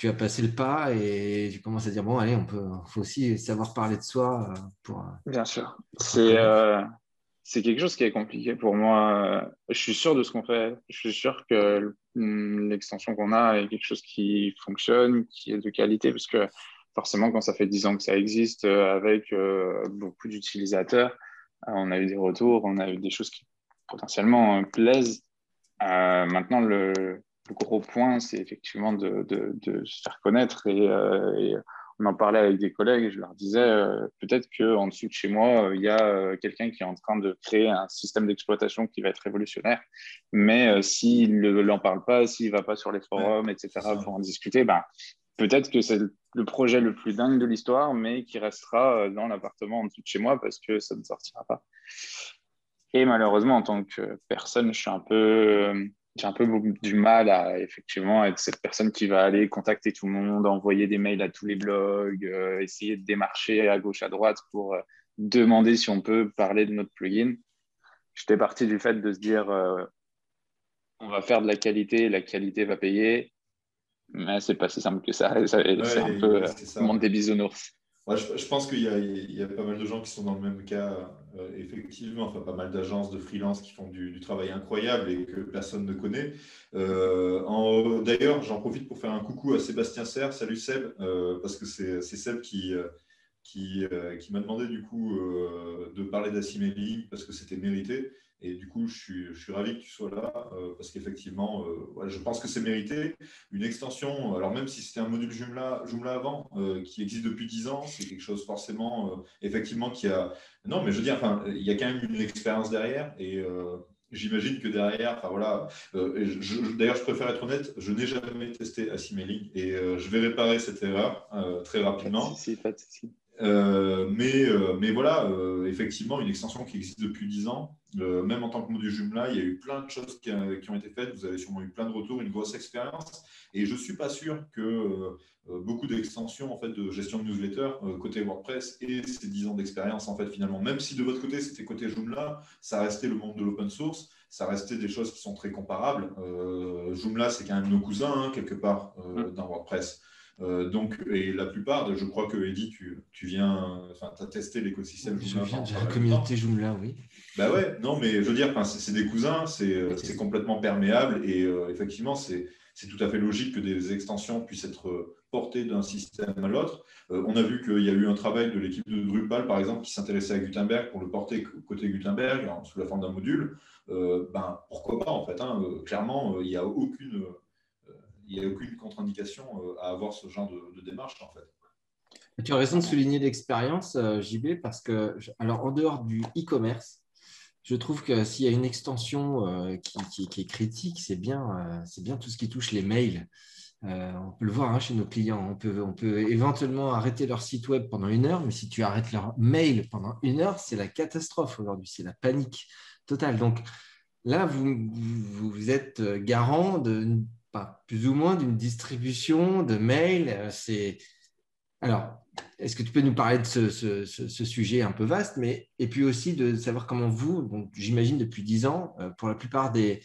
tu as passé le pas et tu commences à dire bon, allez, on peut, faut aussi savoir parler de soi pour. Bien sûr. C'est c'est quelque chose qui est compliqué pour moi. Je suis sûr de ce qu'on fait. Je suis sûr que l'extension qu'on a est quelque chose qui fonctionne, qui est de qualité, parce que forcément, quand ça fait 10 ans que ça existe, euh, avec euh, beaucoup d'utilisateurs, euh, on a eu des retours, on a eu des choses qui potentiellement plaisent. maintenant, le, gros point, c'est effectivement de, se faire connaître et on en parlait avec des collègues et je leur disais euh, peut-être qu'en dessous de chez moi, euh, il y a euh, quelqu'un qui est en train de créer un système d'exploitation qui va être révolutionnaire. Mais s'il n'en parle pas, s'il ne va pas sur les forums, etc., pour en discuter, ben, peut-être que c'est le projet le plus dingue de l'histoire, mais qui restera dans l'appartement en dessous de chez moi parce que ça ne sortira pas. Et malheureusement, en tant que personne, je suis un peu j'ai un peu du mal à effectivement être cette personne qui va aller contacter tout le monde, envoyer des mails à tous les blogs, euh, essayer de démarcher à gauche, à droite pour euh, demander si on peut parler de notre plugin. J'étais parti du fait de se dire euh, on va faire de la qualité, la qualité va payer, mais c'est pas si simple que ça. c'est un peu le monde des bisounours je, pense qu'il y, a pas mal de gens qui sont dans le même cas, euh, effectivement, enfin pas mal d'agences de freelance qui font du, travail incroyable et que personne ne connaît. Euh, d'ailleurs, j'en profite pour faire un coucou à Sébastien Serre. Salut Seb, euh, parce que c'est Seb qui, m'a demandé du coup de parler d'Assimeli parce que c'était mérité. Et du coup, je suis, je suis ravi que tu sois là euh, parce qu'effectivement, euh, je pense que c'est mérité. Une extension, alors même si c'était un module Joomla, avant, euh, qui existe depuis 10 ans, c'est quelque chose forcément, effectivement, qui a. Non, mais je veux dire, enfin, il y a quand même une expérience derrière. Et j'imagine que derrière, enfin voilà, d'ailleurs, je préfère être honnête, je n'ai jamais testé Assimiling et je vais réparer cette erreur très rapidement. Pas si. Euh, mais, euh, mais voilà, euh, effectivement, une extension qui existe depuis 10 ans, même en tant que module Joomla, il y a eu plein de choses qui, ont été faites. Vous avez sûrement eu plein de retours, une grosse expérience. Et je ne suis pas sûr que beaucoup d'extensions en fait, de gestion de newsletter côté WordPress et ces 10 ans d'expérience, en fait, finalement, même si de votre côté c'était côté Joomla, ça restait le monde de l'open source, ça restait des choses qui sont très comparables. Joomla, c'est quand même nos cousins, hein, quelque part, mmh. dans WordPress. Euh, donc, et la plupart, je crois que Eddy, tu, tu viens, enfin, tu as testé l'écosystème Joomla. Je viens de la communauté Joomla, oui. Bah ouais, non, mais je veux dire, c'est des cousins, c'est complètement perméable et euh, effectivement, c'est tout à fait logique que des extensions puissent être portées d'un système à l'autre. Euh, on a vu qu'il y a eu un travail de l'équipe de Drupal, par exemple, qui s'intéressait à Gutenberg pour le porter côté Gutenberg sous la forme d'un module. ben, pourquoi pas, en fait hein, Clairement, il n'y a aucune il n'y a aucune contre-indication euh, à avoir ce genre de, démarche en fait. Tu as raison de souligner l'expérience, euh, JB, parce que, alors en dehors du e-commerce, je trouve que s'il y a une extension euh, qui, est critique, c'est bien, c'est bien tout ce qui touche les mails. on peut le voir hein, chez nos clients. On peut, on peut éventuellement arrêter leur site web pendant une heure, mais si tu arrêtes leur mail pendant une heure, c'est la catastrophe aujourd'hui, c'est la panique totale. Donc là, vous, vous êtes garant de plus ou moins d'une distribution de mails. Euh, c'est Alors, est-ce que tu peux nous parler de ce, sujet un peu vaste, mais et puis aussi de savoir comment vous, donc j'imagine depuis 10 ans, euh, pour la plupart des,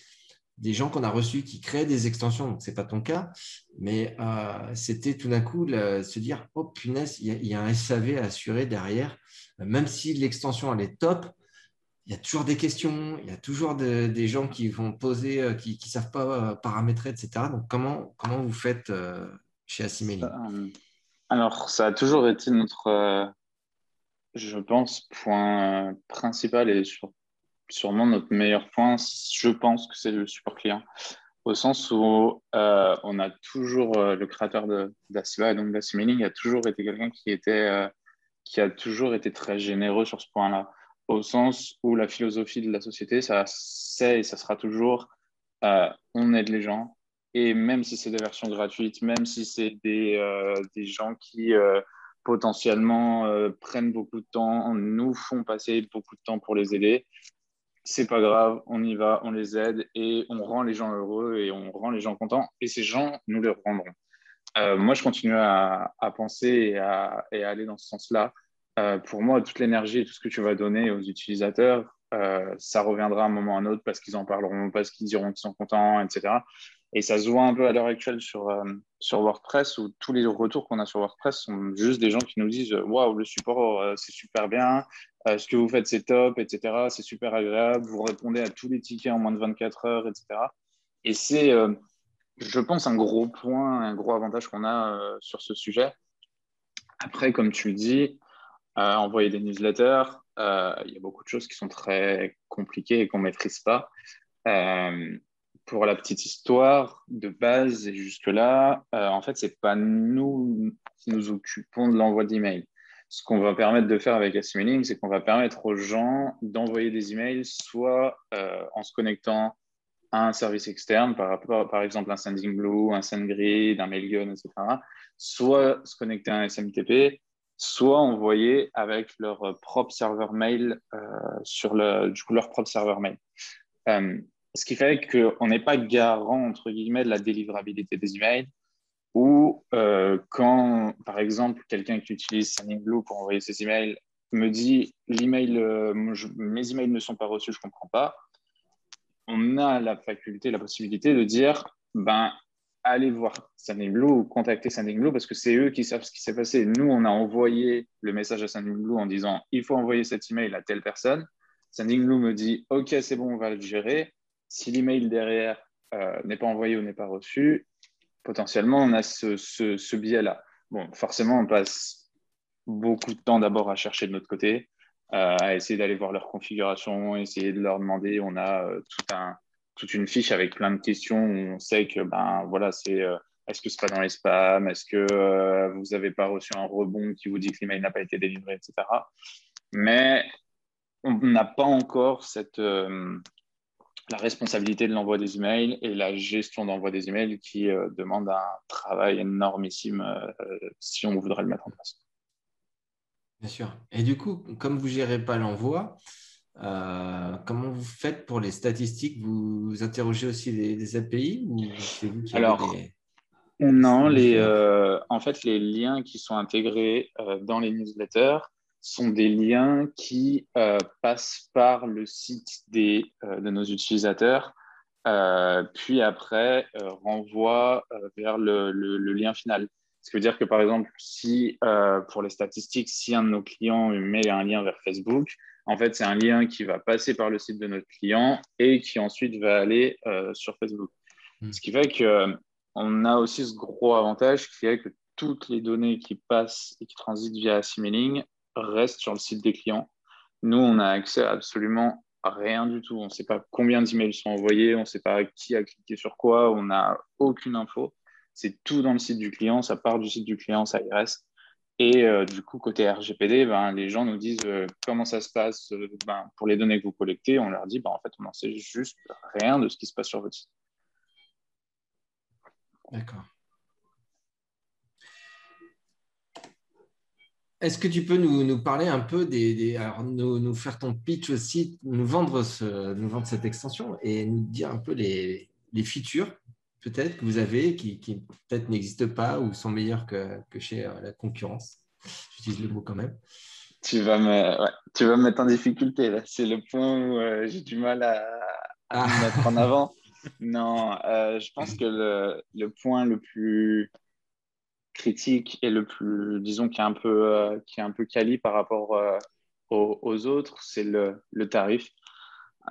des gens qu'on a reçus qui créent des extensions, donc ce n'est pas ton cas, mais euh, c'était tout d'un coup se dire oh punaise, il y, a, un SAV à assurer derrière, même si l'extension elle est top. Il y a toujours des questions, il y a toujours de- des gens qui vont poser, euh, qui ne savent pas euh, paramétrer, etc. Donc, comment, comment vous faites euh, chez Assimeli alors, ça a toujours été notre, je pense, point principal et sûrement notre meilleur point. Je pense que c'est le support client, au sens où on a toujours le créateur de d'Assiba et donc d'Assimailing a toujours été quelqu'un qui était, qui a toujours été très généreux sur ce point-là, au sens où la philosophie de la société, ça c'est et ça sera toujours, euh, on aide les gens. Et même si c'est des versions gratuites, même si c'est des, euh, des gens qui euh, potentiellement prennent beaucoup de temps, nous font passer beaucoup de temps pour les aider, c'est pas grave, on y va, on les aide et on rend les gens heureux et on rend les gens contents. Et ces gens, nous les rendrons. Moi, je continue à, penser et à aller dans ce sens-là. Euh, pour moi, toute l'énergie et tout ce que tu vas donner aux utilisateurs, euh, ça reviendra à un moment ou à un autre parce qu'ils en parleront, parce qu'ils diront qu'ils sont contents, etc. Et ça se voit un peu à l'heure actuelle sur, euh, sur WordPress où tous les retours qu'on a sur WordPress sont juste des gens qui nous disent Waouh, le support, c'est super bien, ce que vous faites, c'est top, etc. C'est super agréable, vous répondez à tous les tickets en moins de 24 heures, etc. Et c'est, je pense, un gros point, un gros avantage qu'on a sur ce sujet. Après, comme tu le dis, envoyer des newsletters, euh, il y a beaucoup de choses qui sont très compliquées et qu'on ne maîtrise pas. Euh, pour la petite histoire de base et jusque-là, euh, en fait, ce n'est pas nous qui nous occupons de l'envoi d'emails. Ce qu'on va permettre de faire avec Assimailing, c'est qu'on va permettre aux gens d'envoyer des emails soit en se connectant à un service externe, par, par exemple un SendingBlue, un SendGrid, un Mailgun, etc., soit se connecter à un SMTP, soit envoyer avec leur propre serveur mail euh, sur le, du coup, leur propre serveur mail. Euh, ce qui fait qu'on n'est pas garant, entre guillemets, de la délivrabilité des emails, ou euh, quand, par exemple, quelqu'un qui utilise SendingBlue pour envoyer ses emails me dit euh, mes emails ne sont pas reçus, je ne comprends pas, on a la faculté, la possibilité de dire ben, allez voir SendingBlue ou contacter SendingBlue parce que c'est eux qui savent ce qui s'est passé. Nous, on a envoyé le message à SendingBlue en disant il faut envoyer cet email à telle personne. SendingBlue me dit ok, c'est bon, on va le gérer. Si l'email derrière euh, n'est pas envoyé ou n'est pas reçu, potentiellement, on a ce, ce, ce biais-là. Bon, forcément, on passe beaucoup de temps d'abord à chercher de notre côté, euh, à essayer d'aller voir leur configuration, essayer de leur demander. On a euh, tout un, toute une fiche avec plein de questions où on sait que, ben voilà, c'est euh, est-ce que c'est pas dans les spams? Est-ce que euh, vous n'avez pas reçu un rebond qui vous dit que l'email n'a pas été délivré, etc. Mais on n'a pas encore cette, euh, la responsabilité de l'envoi des emails et la gestion d'envoi des emails qui demande un travail énormissime si on voudrait le mettre en place. Bien sûr. Et du coup, comme vous gérez pas l'envoi, euh, comment vous faites pour les statistiques? Vous interrogez aussi les, les API ou c'est vous qui Alors, les... non, les, euh, en fait, les liens qui sont intégrés euh, dans les newsletters sont des liens qui passent par le site des, de nos utilisateurs, puis après renvoient vers le, le, le, lien final. Ce qui veut dire que, par exemple, si pour les statistiques, si un de nos clients met un lien vers Facebook, en fait, c'est un lien qui va passer par le site de notre client et qui ensuite va aller sur Facebook. Mmh. Ce qui fait qu'on a aussi ce gros avantage qui est que toutes les données qui passent et qui transitent via Assimailing reste sur le site des clients. Nous, on a accès à absolument rien du tout. On ne sait pas combien d'emails sont envoyés, on ne sait pas qui a cliqué sur quoi, on n'a aucune info. C'est tout dans le site du client, ça part du site du client, ça y reste. Et euh, du coup, côté RGPD, ben, les gens nous disent euh, comment ça se passe euh, ben, pour les données que vous collectez. On leur dit, ben, en fait, on n'en sait juste rien de ce qui se passe sur votre site. D'accord. Est-ce que tu peux nous, parler un peu des, des alors nous, nous, faire ton pitch aussi, nous vendre, ce, nous vendre cette extension et nous dire un peu les, les features peut-être que vous avez qui, qui peut-être n'existent pas ou sont meilleurs que, que chez euh, la concurrence J'utilise le mot quand même. Tu vas me, ouais, tu vas me mettre en difficulté. là. C'est le point où euh, j'ai du mal à, à Ah. me mettre en avant. Non, euh, je pense que le, le point le plus critique et le plus, disons, qui est un peu, qui est un peu quali par rapport aux, aux autres, c'est le, le tarif.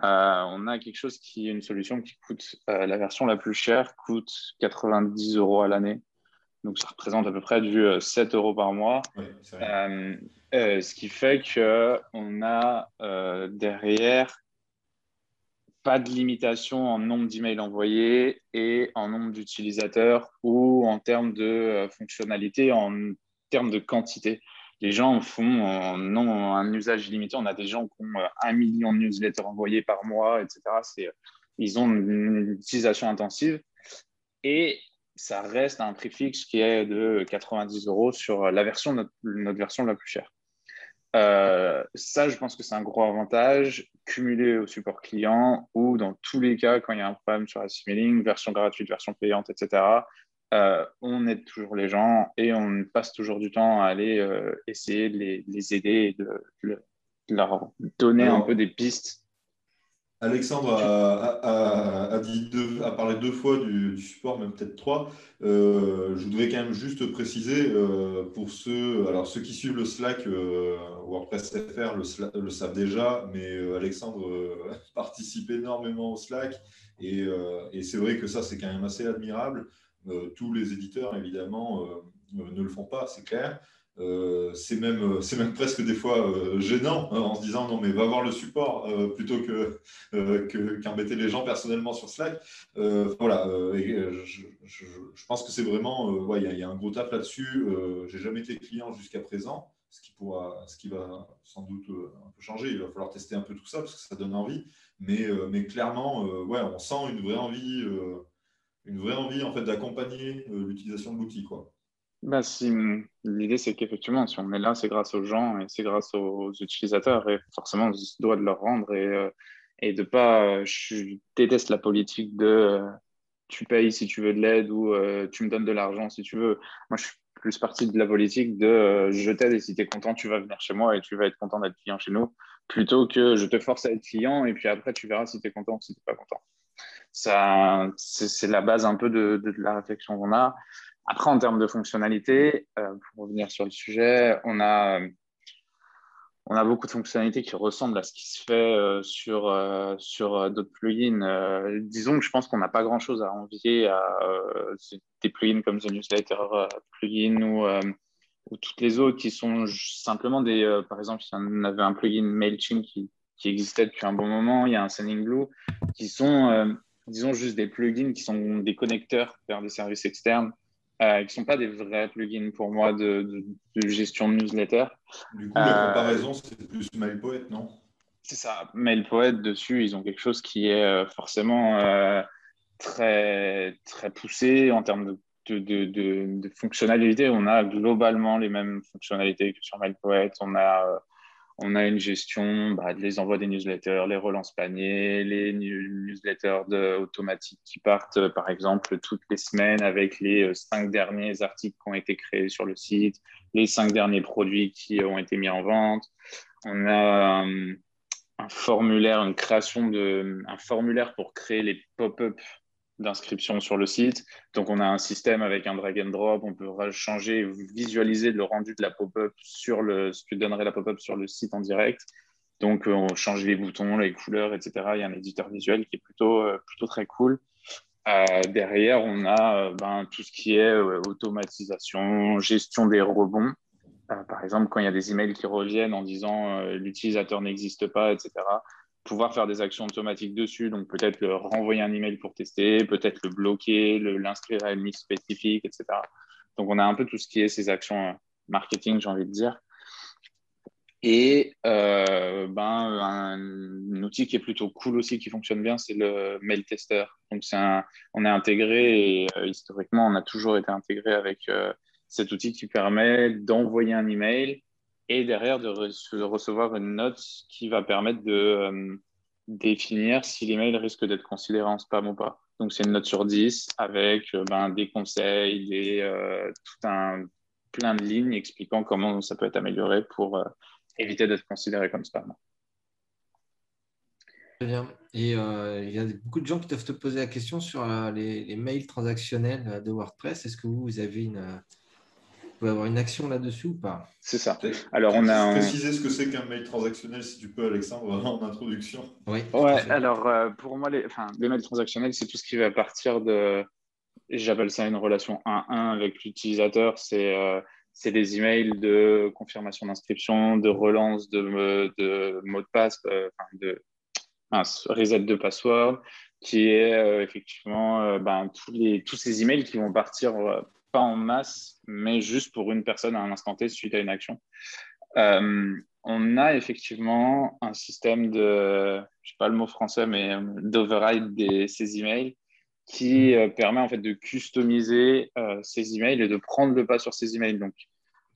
Euh, on a quelque chose qui est une solution qui coûte, euh, la version la plus chère coûte 90 euros à l'année. Donc ça représente à peu près du euh, 7 euros par mois. Euh, euh, ce qui fait qu'on a euh, derrière pas de limitation en nombre d'emails envoyés et en nombre d'utilisateurs ou en termes de euh, fonctionnalité, en termes de quantité. Les gens font euh, non, un usage illimité. On a des gens qui ont euh, un million de newsletters envoyés par mois, etc. C'est, ils ont une utilisation intensive et ça reste un prix fixe qui est de 90 euros sur la version, notre, notre version la plus chère. Euh, ça, je pense que c'est un gros avantage cumulé au support client ou dans tous les cas, quand il y a un problème sur la mailing, version gratuite, version payante, etc., euh, on aide toujours les gens et on passe toujours du temps à aller euh, essayer de les, de les aider et de, de leur donner Alors, un peu des pistes. Alexandre a, a- a- a dit deux, a parlé deux fois du, du support, même peut-être trois. Euh, je voudrais quand même juste préciser pour ceux, alors ceux qui suivent le Slack WordPress FR le, le savent déjà, mais Alexandre participe énormément au Slack et, et c'est vrai que ça c'est quand même assez admirable. Euh, tous les éditeurs évidemment euh, euh, ne le font pas, c'est clair. C'est même, même presque des fois gênant hein, en se disant non mais va voir le support plutôt que que- qu'embêter les gens personnellement sur Slack. Voilà, je, pense que c'est vraiment, euh, ouais, il y, il y a un gros taf là-dessus. J'ai jamais été client jusqu'à présent, ce qui pourra, ce qui va sans doute un peu changer. Il va falloir tester un peu tout ça parce que ça donne envie. Mais, mais clairement, ouais, on sent une vraie envie, une vraie envie en fait d'accompagner euh, l'utilisation de l'outil, quoi. Bah, si, l'idée, c'est qu'effectivement, si on est là, c'est grâce aux gens et c'est grâce aux utilisateurs. Et forcément, on se doit de leur rendre et, euh, et de pas. euh, je déteste la politique de tu payes si tu veux de l'aide ou tu me donnes de l'argent si tu veux. Moi, je suis plus parti de la politique de je t'aide et si tu es content, tu vas venir chez moi et tu vas être content d'être client chez nous plutôt que je te force à être client et puis après, tu verras si tu es content ou si tu n'es pas content. Ça, c'est la base un peu de, de- la réflexion qu'on a. Après, en termes de fonctionnalité, euh, pour revenir sur le sujet, on a, on a beaucoup de fonctionnalités qui ressemblent à ce qui se fait euh, sur, euh, sur euh, d'autres plugins. Euh, disons que je pense qu'on n'a pas grand-chose à envier à euh, des plugins comme The Newsletter plugin ou, ou toutes les autres qui sont simplement des... par exemple, si on avait un plugin MailChimp qui, qui existait depuis un bon moment, il y a un Sendinglue, qui sont, disons, juste des plugins qui sont des connecteurs vers des services externes euh, qui ne sont pas des vrais plugins pour moi de, de- de gestion de newsletter. Du coup, la Euh, comparaison, c'est plus MailPoet, non? C'est ça. MailPoet, dessus, ils ont quelque chose qui est euh, forcément très, très poussé en termes de, de, de, de, de fonctionnalité. On a globalement les mêmes fonctionnalités que sur MailPoet. On a, on a une gestion bah, les envois des newsletters, les relances paniers, les new- newsletters automatiques qui partent, euh, par exemple, toutes les semaines avec les euh, cinq derniers articles qui ont été créés sur le site, les cinq derniers produits qui ont été mis en vente. On a euh, un formulaire, une création de, un formulaire pour créer les pop-up d'inscription sur le site. Donc, on a un système avec un drag and drop. On peut changer, visualiser le rendu de la pop-up sur le, ce que donnerait la pop-up sur le site en direct. Donc, euh, on change les boutons, les couleurs, etc. Il y a un éditeur visuel qui est plutôt, euh, plutôt très cool. Euh, derrière, on a ben, tout ce qui est automatisation, gestion des rebonds. Par exemple, quand il y a des emails qui reviennent en disant l'utilisateur n'existe pas, etc., pouvoir faire des actions automatiques dessus. Donc, peut-être le renvoyer un email pour tester, peut-être le bloquer, l'inscrire à une liste spécifique, etc. Donc, on a un peu tout ce qui est ces actions euh, marketing, j'ai envie de dire. Et euh, ben, un, outil qui est plutôt cool aussi, qui fonctionne bien, c'est le mail tester. Donc, c'est un, on est intégré euh, historiquement, on a toujours été intégré avec cet outil qui permet d'envoyer un email et derrière de re- de recevoir une note qui va permettre de euh, définir si l'email risque d'être considéré en spam ou pas. Donc, c'est une note sur 10 avec euh, ben, des conseils, des, euh, tout un plein de lignes expliquant comment ça peut être amélioré pour éviter d'être considéré comme spam. Très bien. Et il y a beaucoup de gens qui doivent te poser la question sur les, mails transactionnels de WordPress. Est-ce que vous, avez une, pouvez avoir une action là-dessus ou pas? C'est ça. Alors, on a un- préciser ce que c'est qu'un mail transactionnel, si tu peux, Alexandre, en introduction. Oui. Ouais, alors euh, pour moi, les, enfin, les mails transactionnels, c'est tout ce qui va partir de, j'appelle ça une relation 1-1 avec l'utilisateur. C'est euh, c'est des emails de confirmation d'inscription, de relance de, de mot de passe, euh, de mince, reset de password, qui est euh, effectivement euh, ben, tous, les, tous ces emails qui vont partir euh, pas en masse, mais juste pour une personne à un instant T suite à une action. Euh, on a effectivement un système de, je sais pas le mot français, mais d'override de ces emails qui euh, permet en fait de customiser euh, ces emails et de prendre le pas sur ces emails. Donc,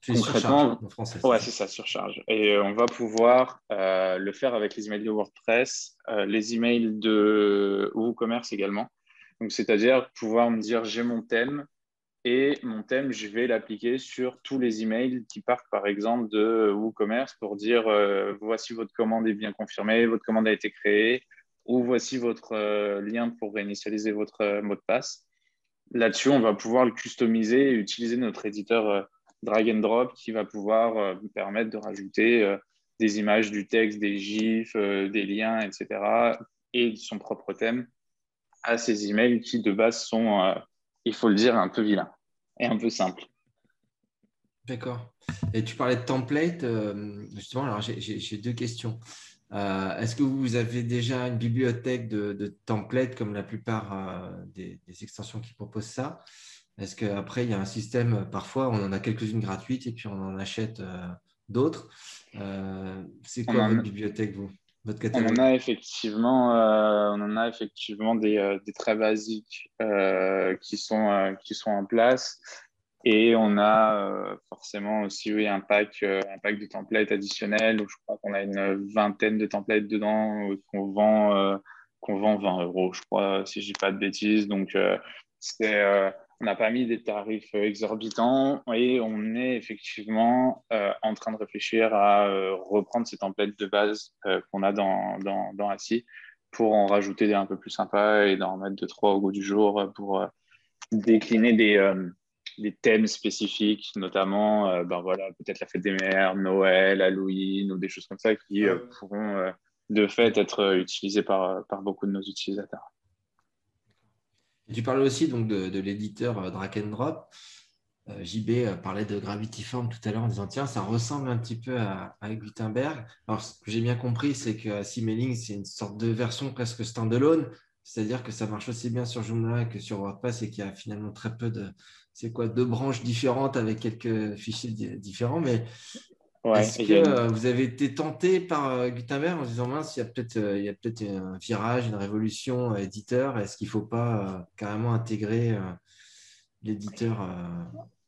concrètement, surcharge en français. Ouais, ça. c'est ça, surcharge. Et euh, on va pouvoir euh, le faire avec les emails de WordPress, euh, les emails de WooCommerce également. Donc, c'est-à-dire pouvoir me dire j'ai mon thème et mon thème, je vais l'appliquer sur tous les emails qui partent, par exemple, de WooCommerce pour dire euh, voici votre commande est bien confirmée, votre commande a été créée, ou voici votre euh, lien pour réinitialiser votre euh, mot de passe. Là-dessus, on va pouvoir le customiser et utiliser notre éditeur drag and drop qui va pouvoir nous permettre de rajouter des images, du texte, des gifs, des liens, etc. et son propre thème à ces emails qui de base sont, il faut le dire, un peu vilains et un peu simples. D'accord. Et tu parlais de template, euh, justement, alors j'ai- deux questions. Euh, Est-ce que vous avez déjà une bibliothèque de, de templates comme la plupart euh, des, des extensions qui proposent ça? Est-ce qu'après, il y a un système, parfois on en a quelques-unes gratuites et puis on en achète d'autres? C'est quoi votre bibliothèque, vous? Votre On en a effectivement, euh, on en a effectivement des, euh, des très basiques euh, qui, sont, qui sont en place. Et on a forcément aussi oui, un, pack, un pack de templates additionnels où je crois qu'on a une vingtaine de templates dedans qu'on vend, qu'on vend 20 euros, je crois, si je dis pas de bêtises. Donc, c'est, on n'a pas mis des tarifs exorbitants et on est effectivement euh, en train de réfléchir à euh, reprendre ces templates de base euh, qu'on a dans, dans, dans ASI pour en rajouter des un peu plus sympas et d'en mettre deux, trois au goût du jour pour euh, décliner des, euh, des thèmes spécifiques, notamment euh, ben voilà, peut-être la fête des mères, Noël, Halloween ou des choses comme ça qui euh, pourront euh, de fait être euh, utilisées par, par beaucoup de nos utilisateurs. Tu parlais aussi donc de, l'éditeur euh, Drag and Drop. Euh, JB euh, parlait de Gravity Form tout à l'heure en disant tiens, ça ressemble un petit peu à, Gutenberg. Alors, ce que j'ai bien compris, c'est que Simailing, c'est une sorte de version presque standalone, c'est-à-dire que ça marche aussi bien sur Joomla que sur WordPress et qu'il y a finalement très peu de, c'est quoi, deux branches différentes avec quelques fichiers di- différents. Mais Ouais, est-ce que euh, vous avez été tenté par euh, Gutenberg en se disant mince, il y a peut-être euh, il y a peut-être un virage, une révolution euh, éditeur. Est-ce qu'il ne faut pas carrément intégrer l'éditeur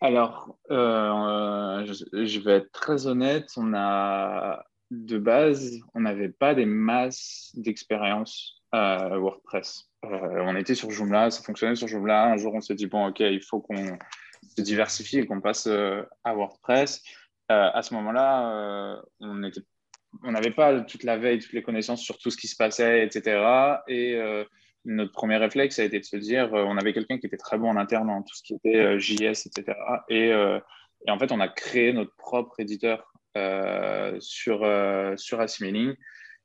Alors, je, je vais être très honnête, on a de base, on n'avait pas des masses d'expérience à WordPress. On était sur Joomla, ça fonctionnait sur Joomla. Un jour, on s'est dit, bon, OK, il faut qu'on se diversifie et qu'on passe à WordPress. Euh, à ce moment-là, euh, on n'avait pas toute la veille, toutes les connaissances sur tout ce qui se passait, etc. Et euh, notre premier réflexe a été de se dire, on avait quelqu'un qui était très bon en interne en tout ce qui était JS, etc. Et, en fait, on a créé notre propre éditeur sur, sur Assimiling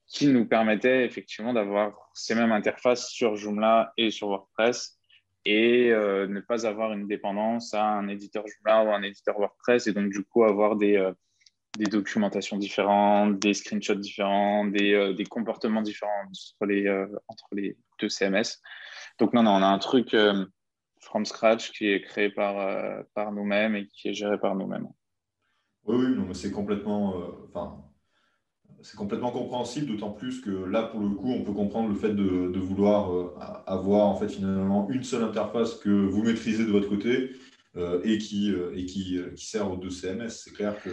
qui nous permettait effectivement d'avoir ces mêmes interfaces sur Joomla et sur WordPress et euh, ne pas avoir une dépendance à un éditeur Joomla ou un éditeur WordPress et donc du coup avoir des, euh, des documentations différentes, des screenshots différents, des, euh, des comportements différents entre les, entre les deux CMS. Donc non, non, on a un truc from scratch qui est créé par, par nous-mêmes et qui est géré par nous-mêmes. Oui, oui, c'est complètement, enfin, c'est complètement compréhensible, d'autant plus que là, pour le coup, on peut comprendre le fait de, de vouloir euh, avoir en fait finalement une seule interface que vous maîtrisez de votre côté euh, et qui, euh, et qui, qui sert aux deux CMS. C'est clair que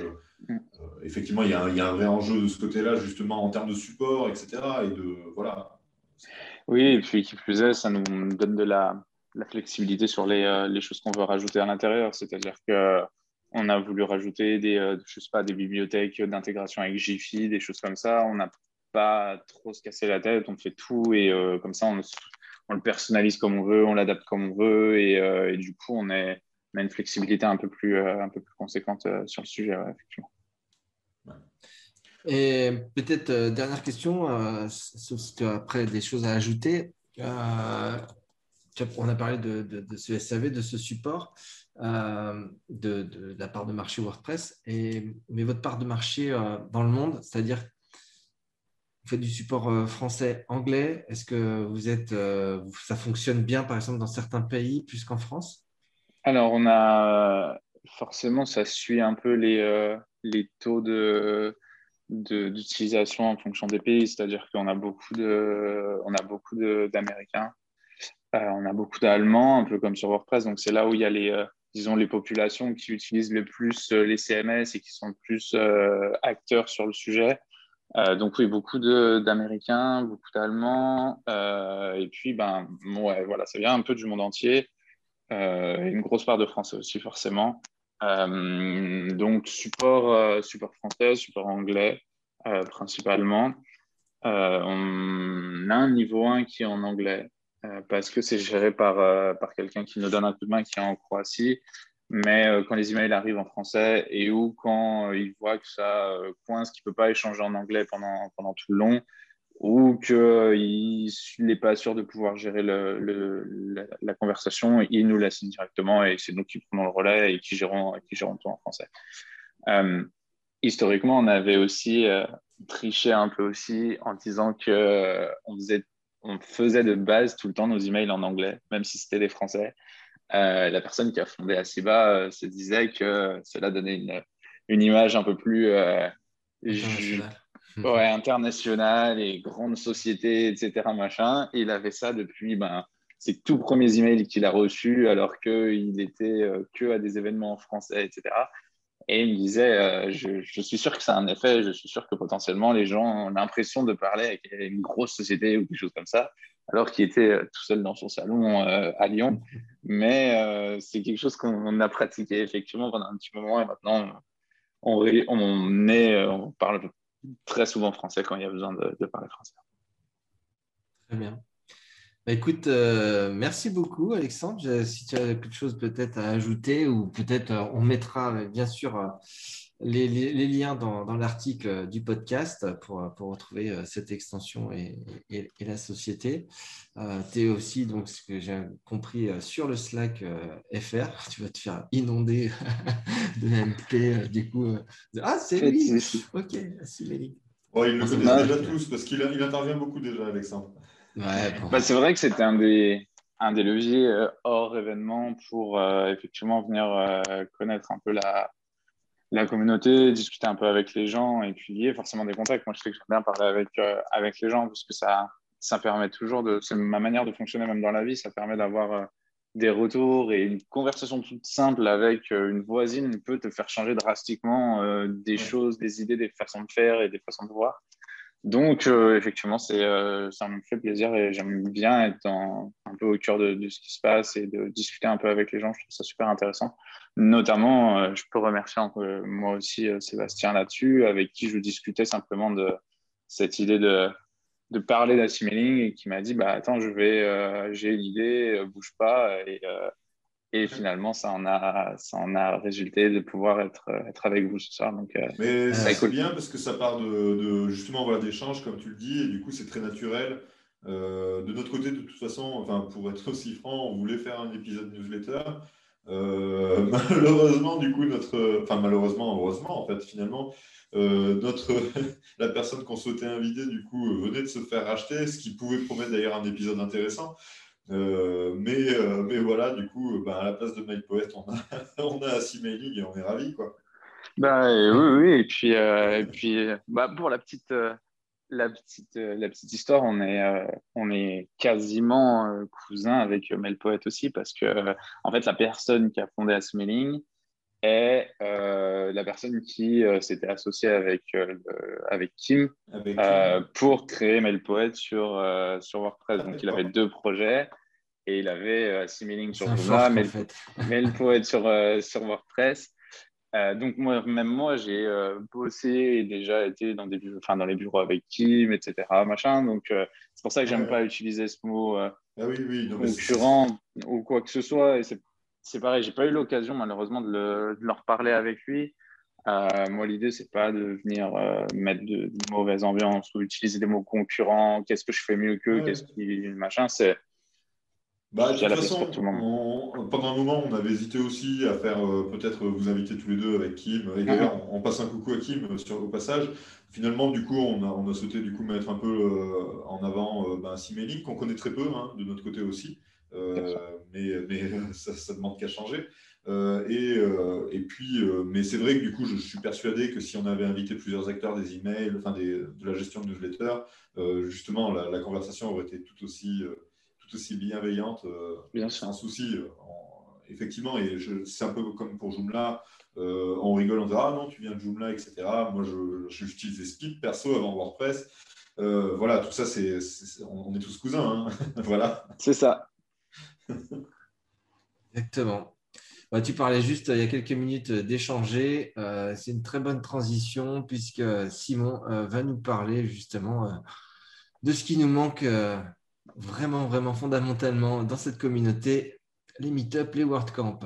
Mm. effectivement, il y, a un, il y, a un vrai enjeu de ce côté-là, justement en termes de support, etc. Et de voilà. Oui, et puis qui plus est, ça nous donne de la, la flexibilité sur les, les choses qu'on veut rajouter à l'intérieur. C'est-à-dire que on a voulu rajouter des, euh, je sais des bibliothèques d'intégration avec Jiffy, des choses comme ça. On n'a pas trop se casser la tête, on fait tout et euh, comme ça, on, le personnalise comme on veut, on l'adapte comme on veut et, euh, du coup, on, a une flexibilité un peu plus, conséquente sur le sujet. Et peut-être dernière question, sauf si tu as après des choses à ajouter. On a parlé de, de- de ce SAV, de ce support, euh, de, la part de marché WordPress. Et, mais votre part de marché euh, dans le monde, c'est-à-dire vous faites du support euh, français-anglais, est-ce que vous êtes, ça fonctionne bien par exemple dans certains pays plus qu'en France? Alors, on a forcément, ça suit un peu les, les taux de, d'utilisation en fonction des pays, c'est-à-dire qu'on a beaucoup de, on a beaucoup d'Américains, on a beaucoup d'Allemands, un peu comme sur WordPress, donc c'est là où il y a les, disons, les populations qui utilisent le plus euh, les CMS et qui sont le plus euh, acteurs sur le sujet. Euh, donc oui, beaucoup d'Américains, beaucoup d'Allemands, et puis ben ouais, voilà, ça vient un peu du monde entier. Une grosse part de français aussi, forcément. Donc, support, support français, support anglais, principalement. On a un niveau 1 qui est en anglais, parce que c'est géré par, euh, par quelqu'un qui nous donne un coup de main qui est en Croatie. Mais euh, quand les emails arrivent en français et ou quand euh, il voit que ça euh, coince, qu'il ne peut pas échanger en anglais pendant, pendant tout le long, ou qu'il n'est pas sûr de pouvoir gérer le, la, conversation, il nous la signe directement et c'est nous qui prenons le relais et qui gérons, qui gérons tout en français. Euh, historiquement, on avait aussi euh, triché un peu aussi en disant que euh, on, faisait, on faisait de base tout le temps nos emails en anglais, même si c'était des Français. Euh, la personne qui a fondé Asiba euh, se disait que cela donnait une, une image un peu plus ouais, international et grande société, etc. Machin. Et il avait ça depuis ben, ses tout premiers emails qu'il a reçus, alors qu'il était euh, que à des événements français, etc. Et il me disait, euh, je, suis sûr que ça a un effet, je suis sûr que potentiellement les gens ont l'impression de parler avec une grosse société ou quelque chose comme ça, alors qu'il était euh, tout seul dans son salon euh, à Lyon. Mais c'est quelque chose qu'on a pratiqué effectivement pendant un petit moment et maintenant on, est, on parle très souvent français quand il y a besoin de parler français. Très bien. Bah, écoute, euh, merci beaucoup Alexandre. Je, si tu as quelque chose peut-être à ajouter ou peut-être euh, on mettra bien sûr euh, les, les, les, liens dans, dans l'article du podcast pour, pour retrouver euh, cette extension et, et, et la société. Euh, tu es aussi, donc ce que j'ai compris, euh, sur le Slack FR. Tu vas te faire inonder de MP du coup. De... Ah, c'est lui Ok, Simélique. Oh, ils le connaissent déjà tous parce qu'il il intervient beaucoup déjà, Alexandre. Ouais, bon. bah, c'est vrai que c'était un des, un des leviers euh, hors événement pour euh, effectivement venir euh, connaître un peu la, la communauté, discuter un peu avec les gens et puis lier forcément des contacts. Moi, je sais que j'aime bien parler avec, euh, avec les gens parce que ça, ça permet toujours de. C'est ma manière de fonctionner même dans la vie, ça permet d'avoir euh, des retours et une conversation toute simple avec une voisine peut te faire changer drastiquement euh, des ouais. choses, des idées, des façons de faire et des façons de voir. Donc, euh, effectivement, euh, ça me fait plaisir et j'aime bien être un peu au cœur de, ce qui se passe et de discuter un peu avec les gens. Je trouve ça super intéressant. Notamment, euh, je peux remercier moi aussi Sébastien là-dessus, avec qui je discutais simplement de cette idée de, parler d'assimiling et qui m'a dit bah, Attends, je vais, j'ai l'idée, bouge pas. Et finalement, ça en, a, ça en a résulté de pouvoir être, être avec vous ce soir. Donc, euh, Mais c'est cool. bien parce que ça part de, de justement voilà, d'échanges, comme tu le dis, et du coup, c'est très naturel. Euh, de notre côté, de toute façon, enfin, pour être aussi franc, on voulait faire un épisode newsletter. Euh, malheureusement, du coup, notre, enfin, malheureusement, heureusement, en fait, finalement, euh, notre, la personne qu'on souhaitait inviter, du coup, venait de se faire racheter, ce qui pouvait promettre d'ailleurs un épisode intéressant. Euh, mais, euh, mais voilà, du coup, bah, à la place de MyPoet, on a, on a et on est ravis. Quoi. Bah, oui, oui, et puis, euh, et puis bah, pour la petite, la, petite, la petite histoire, on est, on est quasiment cousins avec MyPoet aussi, parce que en fait, la personne qui a fondé Assimiling est euh, la personne qui euh, s'était associée avec, euh, avec Kim Avec, pour créer MailPoet sur, sur WordPress. Ah, Donc, il avait deux projets et il avait C'est sur Joomla, Mail-. MailPoet sur, sur WordPress. Donc, moi, même moi, j'ai bossé et déjà été dans, des, bureaux- enfin, dans les bureaux avec Kim, etc. Machin. Donc, c'est pour ça que j'aime pas utiliser ce mot Ah oui, oui. non, mais c'est- concurrent ou quoi que ce soit. Et c'est, c'est pareil, j'ai pas eu l'occasion malheureusement de, le- de leur parler avec lui. Euh, moi, l'idée, c'est pas de venir euh, mettre de, de mauvaise ambiance ou utiliser des mots concurrents. Qu'est-ce que je fais mieux qu'eux Ouais. Qu'est-ce qui machin C'est Bah, de toute façon, on- pendant un moment, on avait hésité aussi à faire euh, peut-être vous inviter tous les deux avec Kim. Et d'ailleurs, on, on passe un coucou à Kim sur, au passage. Finalement, du coup, on a, on a souhaité du coup mettre un peu euh, en avant euh, ben, qu'on connaît très peu hein, de notre côté aussi. Euh, mais mais euh, ça, ça demande qu'à changer. Euh, et, et puis, mais c'est vrai que du coup, je, je suis persuadé que si on avait invité plusieurs acteurs des emails, enfin des, de la gestion de newsletter, justement, la, la conversation aurait été tout aussi, tout aussi bienveillante, Bien sûr. sans souci. en- effectivement, et je- c'est un peu comme pour Joomla, euh, on rigole, on dit Ah non, tu viens de Joomla, etc. Moi, je, je j'utilisais Speed perso avant WordPress. Euh, voilà, tout ça, c'est, c'est- on, on est tous cousins. hein. voilà. c'est ça. Exactement. Bah, tu parlais juste euh, il y a quelques minutes euh, d'échanger. Euh, c'est une très bonne transition puisque Simon va nous parler justement de ce qui nous manque vraiment, vraiment fondamentalement dans cette communauté, les meet-up, les WordCamp.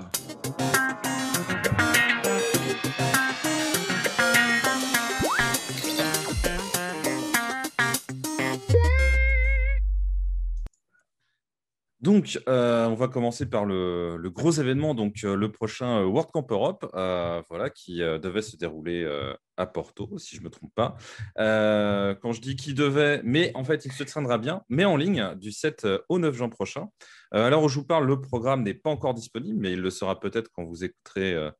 Donc, euh, on va commencer par le, gros événement, donc euh, le prochain euh, World Camp Europe, voilà, qui devait se dérouler à Porto, si je ne me trompe pas. Quand je dis qui devait, mais en fait, il se tiendra bien, mais en ligne du 7 au 9 juin prochain. Alors, je vous parle, le programme n'est pas encore disponible, mais il le sera peut-être quand vous écouterez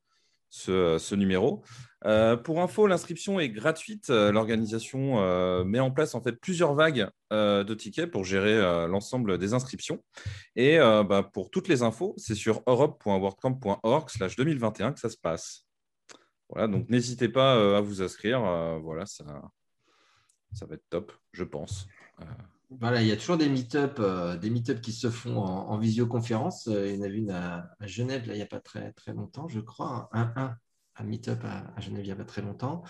ce, numéro. Euh, pour info, l'inscription est gratuite. Euh, L'organisation euh, met en place en fait plusieurs vagues de tickets pour gérer l'ensemble des inscriptions. Et bah, pour toutes les infos, c'est sur europe.wordcamp.org/slash 2021 que ça se passe. Voilà, donc n'hésitez pas à vous inscrire. voilà, ça, ça va être top, je pense. Voilà, il y a toujours des meet-up, euh, qui se font en, en visioconférence. Euh, il y en a eu une à, à Genève là, il n'y a pas très, très longtemps, je crois. Un, un, un meet-up à, à Genève il n'y a pas très longtemps.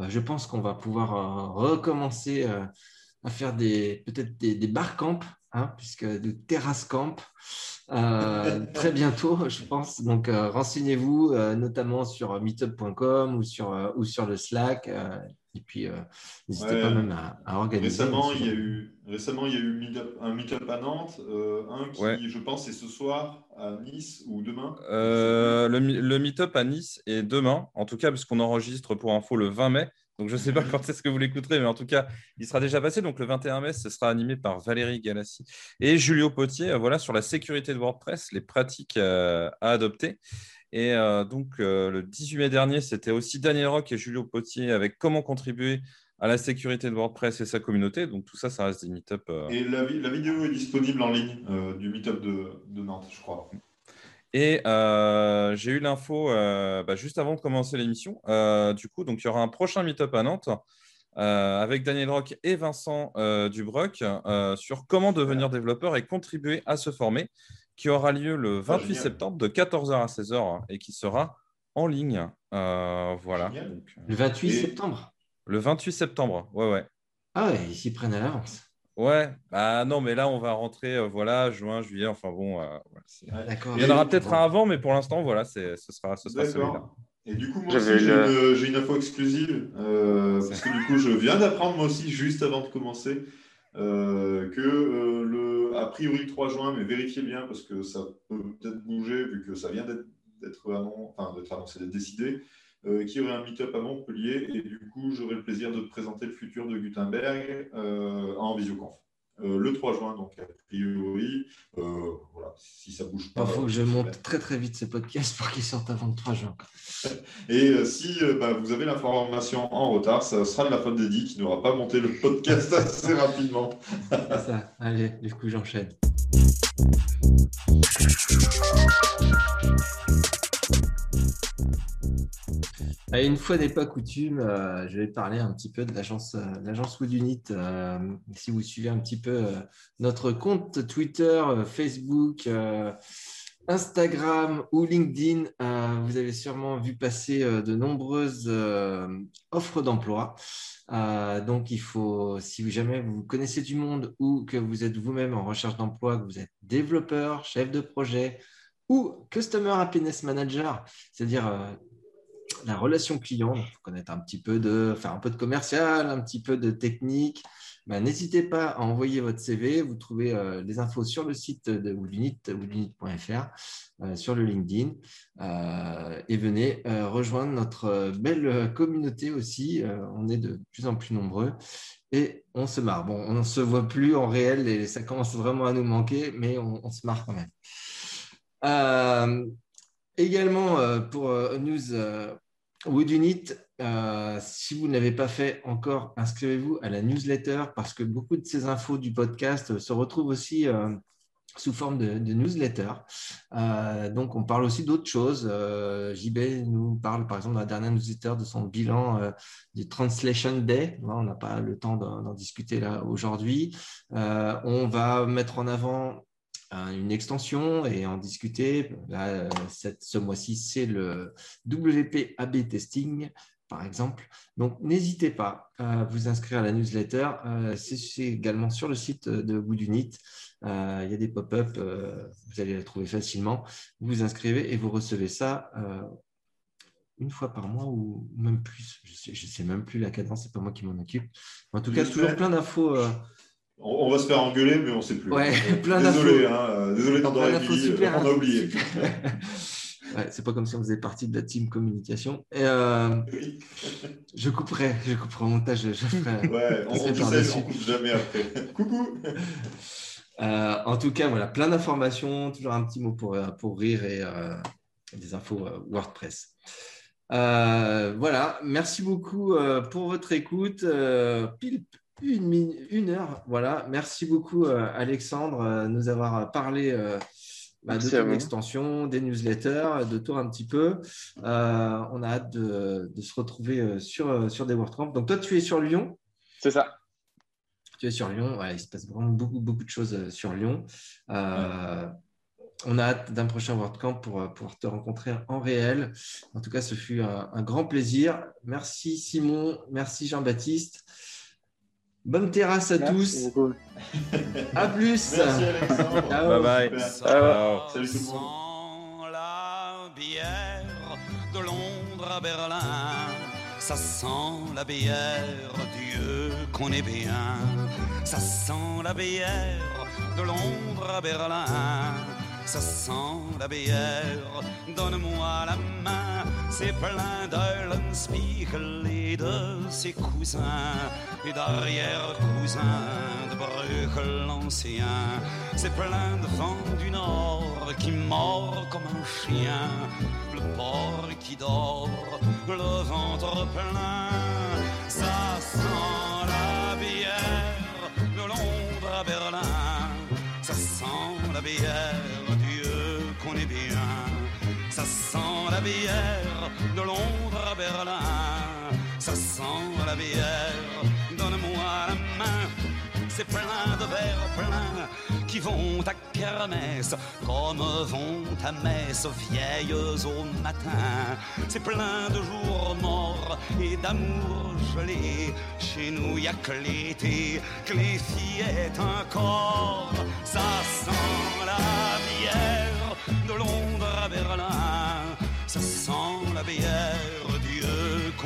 Euh, je pense qu'on va pouvoir euh, recommencer à faire des peut-être des, des bar camps, hein, puisque de terrasse camp très bientôt, je pense. Donc renseignez-vous notamment sur meetup.com ou sur ou sur le Slack. Et puis euh, n'hésitez Ouais. pas même à, à organiser. Récemment, ce il y a eu, récemment, il y a eu meet-up- un meet-up à Nantes, euh, un qui, Ouais. je pense, c'est ce soir à Nice ou demain. Euh, le, le meet-up à Nice est demain, en tout cas, puisqu'on enregistre pour info le 20 mai. Donc, je ne sais pas quand est-ce que vous l'écouterez, mais en tout cas, il sera déjà passé. Donc, le 21 mai, ce sera animé par Valérie Galassi et Julio Potier voilà, sur la sécurité de WordPress, les pratiques à adopter. Et euh, donc, euh, le 18 mai dernier, c'était aussi Daniel Rock et Julio Potier avec comment contribuer à la sécurité de WordPress et sa communauté. Donc, tout ça, ça reste des meet-up. euh, Et la, vi- la vidéo est disponible en ligne du meet-up de, de Nantes, je crois. Et j'ai eu l'info bah, juste avant de commencer l'émission. Du coup, donc il y aura un prochain meet-up à Nantes avec Daniel Rock et Vincent Dubroc sur comment devenir développeur et contribuer à se former, qui aura lieu le 28 génial. septembre de 14h à 16h et qui sera en ligne. Euh, voilà. Donc, euh, Le 28 Et- septembre? le 28 septembre. Ouais, ouais. Ah ouais, ils s'y prennent à l'avance. Ouais, bah non, mais là on va rentrer, euh, voilà, juin, juillet, enfin bon, euh, Ouais. D'accord. il y en aura peut-être un avant, mais pour l'instant, voilà, c'est, ce sera, ce sera celui-là. D'accord. Et du coup, moi aussi, j'ai une, une info exclusive. euh, parce que du coup, je viens d'apprendre moi aussi, juste avant de commencer, euh, que euh, le, a priori le 3 juin, mais vérifiez bien parce que ça peut peut-être bouger vu que ça vient d'être annoncé, d'être décidé, euh, qu'il y aurait un meet-up à Montpellier. Et du coup, j'aurai le plaisir de te présenter le futur de Gutenberg en visioconf. Euh, le 3 juin, donc a priori, euh, voilà, si ça bouge pas. Il faut que je c'est monte très très vite ce podcast pour qu'il sorte avant le 3 juin. Et euh, si euh, bah, vous avez l'information en retard, ça sera de la faute d'Eddie qui n'aura pas monté le podcast assez rapidement. C'est ça. Allez, du coup, j'enchaîne. Allez, une fois n'est pas coutume, euh, je vais parler un petit peu de l'agence, euh, l'agence Wood Unit. Euh, si vous suivez un petit peu euh, notre compte Twitter, euh, Facebook, euh, Instagram ou LinkedIn, euh, vous avez sûrement vu passer euh, de nombreuses euh, offres d'emploi. Euh, donc, il faut, si jamais vous connaissez du monde ou que vous êtes vous-même en recherche d'emploi, que vous êtes développeur, chef de projet ou Customer Happiness Manager, c'est-à-dire euh, la relation client, il faut connaître un petit peu de, faire un peu de commercial, un petit peu de technique. Ben, N'hésitez pas à envoyer votre CV. Vous trouvez euh, les infos sur le site de Woodunit, woodunit.fr, euh, sur le LinkedIn. Euh, et venez rejoindre notre belle communauté aussi. On est de plus en plus nombreux et on se marre. Bon, on ne se voit plus en réel et ça commence vraiment à nous manquer, mais on, se marre quand même. Également, pour news Woodunit, euh, si vous ne l'avez pas fait encore, inscrivez-vous à la newsletter parce que beaucoup de ces infos du podcast se retrouvent aussi euh, sous forme de, newsletter. Euh, donc, on parle aussi d'autres choses. Euh, JB nous parle, par exemple, dans la dernière newsletter de son bilan euh, du Translation Day. On n'a pas le temps d'en discuter là aujourd'hui. On va mettre en avant une extension et en discuter. Là, cette, ce mois-ci, c'est le WP AB Testing, par exemple. Donc, n'hésitez pas à vous inscrire à la newsletter. Euh, c'est également sur le site de Woodunit. Euh, il y a des pop-up, euh, vous allez les trouver facilement. Vous vous inscrivez et vous recevez ça une fois par mois ou même plus. Je sais, je sais même plus la cadence, c'est pas moi qui m'en occupe. En tout cas, toujours plein d'infos. On, on va se faire engueuler, mais on ne sait plus. Ouais, plein Désolé, hein, euh, désolé Billy, super, euh, on a hein. oublié. Ouais, c'est pas comme si on faisait partie de la team communication. Et, euh, Oui. je couperai, je couperai au montage, je ferai. Ouais, on, on coupe jamais après. Coucou Euh, en tout cas, voilà, plein d'informations, toujours un petit mot pour, pour rire et euh, des infos WordPress. Voilà, merci beaucoup pour votre écoute. Pile une, heure, voilà. Merci beaucoup, euh, Alexandre, euh, de nous avoir parlé euh, bah, de ton extension, des newsletters, de toi un petit peu. Euh, on a hâte de, de se retrouver sur, sur des WordCamp. Donc, toi, tu es sur Lyon? C'est ça. tu es sur Lyon, ouais, il se passe vraiment beaucoup, beaucoup de choses sur Lyon. On a hâte d'un prochain WordCamp pour pouvoir te rencontrer en réel. En tout cas, ce fut un, un grand plaisir. Merci Simon, merci Jean-Baptiste. Bonne terrasse à Merci tous. beaucoup. À plus. Merci Alexandre. Ciao. Bye bye. Ciao. Salut tout le monde. sent la bière de Londres à Berlin. Ça sent la bière, Dieu qu'on est bien. Ça sent la bière de Londres à Berlin. Ça sent la bière, donne-moi la main. C'est plein d'Eulenspiegel et de ses cousins et d'arrière-cousins de Bruegel l'ancien. C'est plein de vent du nord qui mord comme un chien. Le porc qui dort, le ventre plein. Ça sent la bière de Londres à Berlin. Ça sent la bière, Dieu qu'on est bien. Ça sent la bière de Londres à Berlin. Ça sent la bière, donne-moi la main. C'est plein de verres pleins qui vont à kermesse comme vont à messe vieilles au matin. C'est plein de jours morts et d'amour gelé. Chez nous y a que l'été, que les fillettes encore. Ça sent la bière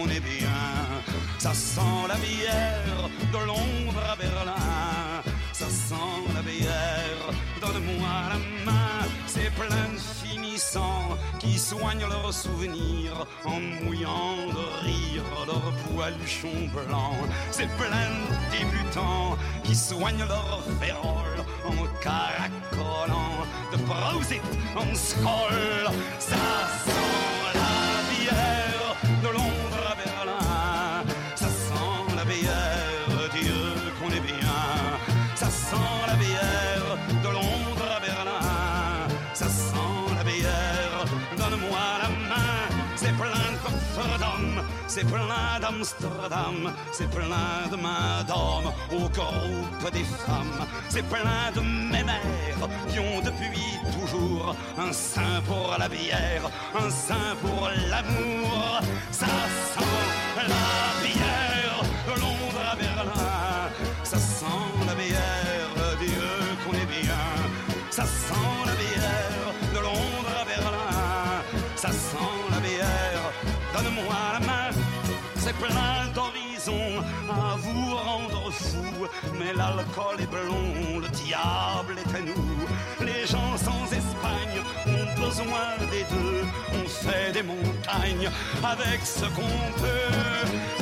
est bien. Ça sent la bière de Londres à Berlin. Ça sent la bière, donne-moi la main. C'est plein de finissants qui soignent leurs souvenirs en mouillant de rire leurs poiluchons blancs. C'est plein de débutants qui soignent leur férole en caracolant de Prosit en scroll. Ça sent la bière de Londres C'est plein d'Amsterdam, c'est plein de mains d'hommes au groupe des femmes, c'est plein de mémères qui ont depuis toujours un sein pour la bière, un sein pour l'amour. Ça sent la bière mais l'alcool est blond, le diable est à nous, les gens sans Espagne ont besoin des deux, on fait des montagnes avec ce qu'on peut.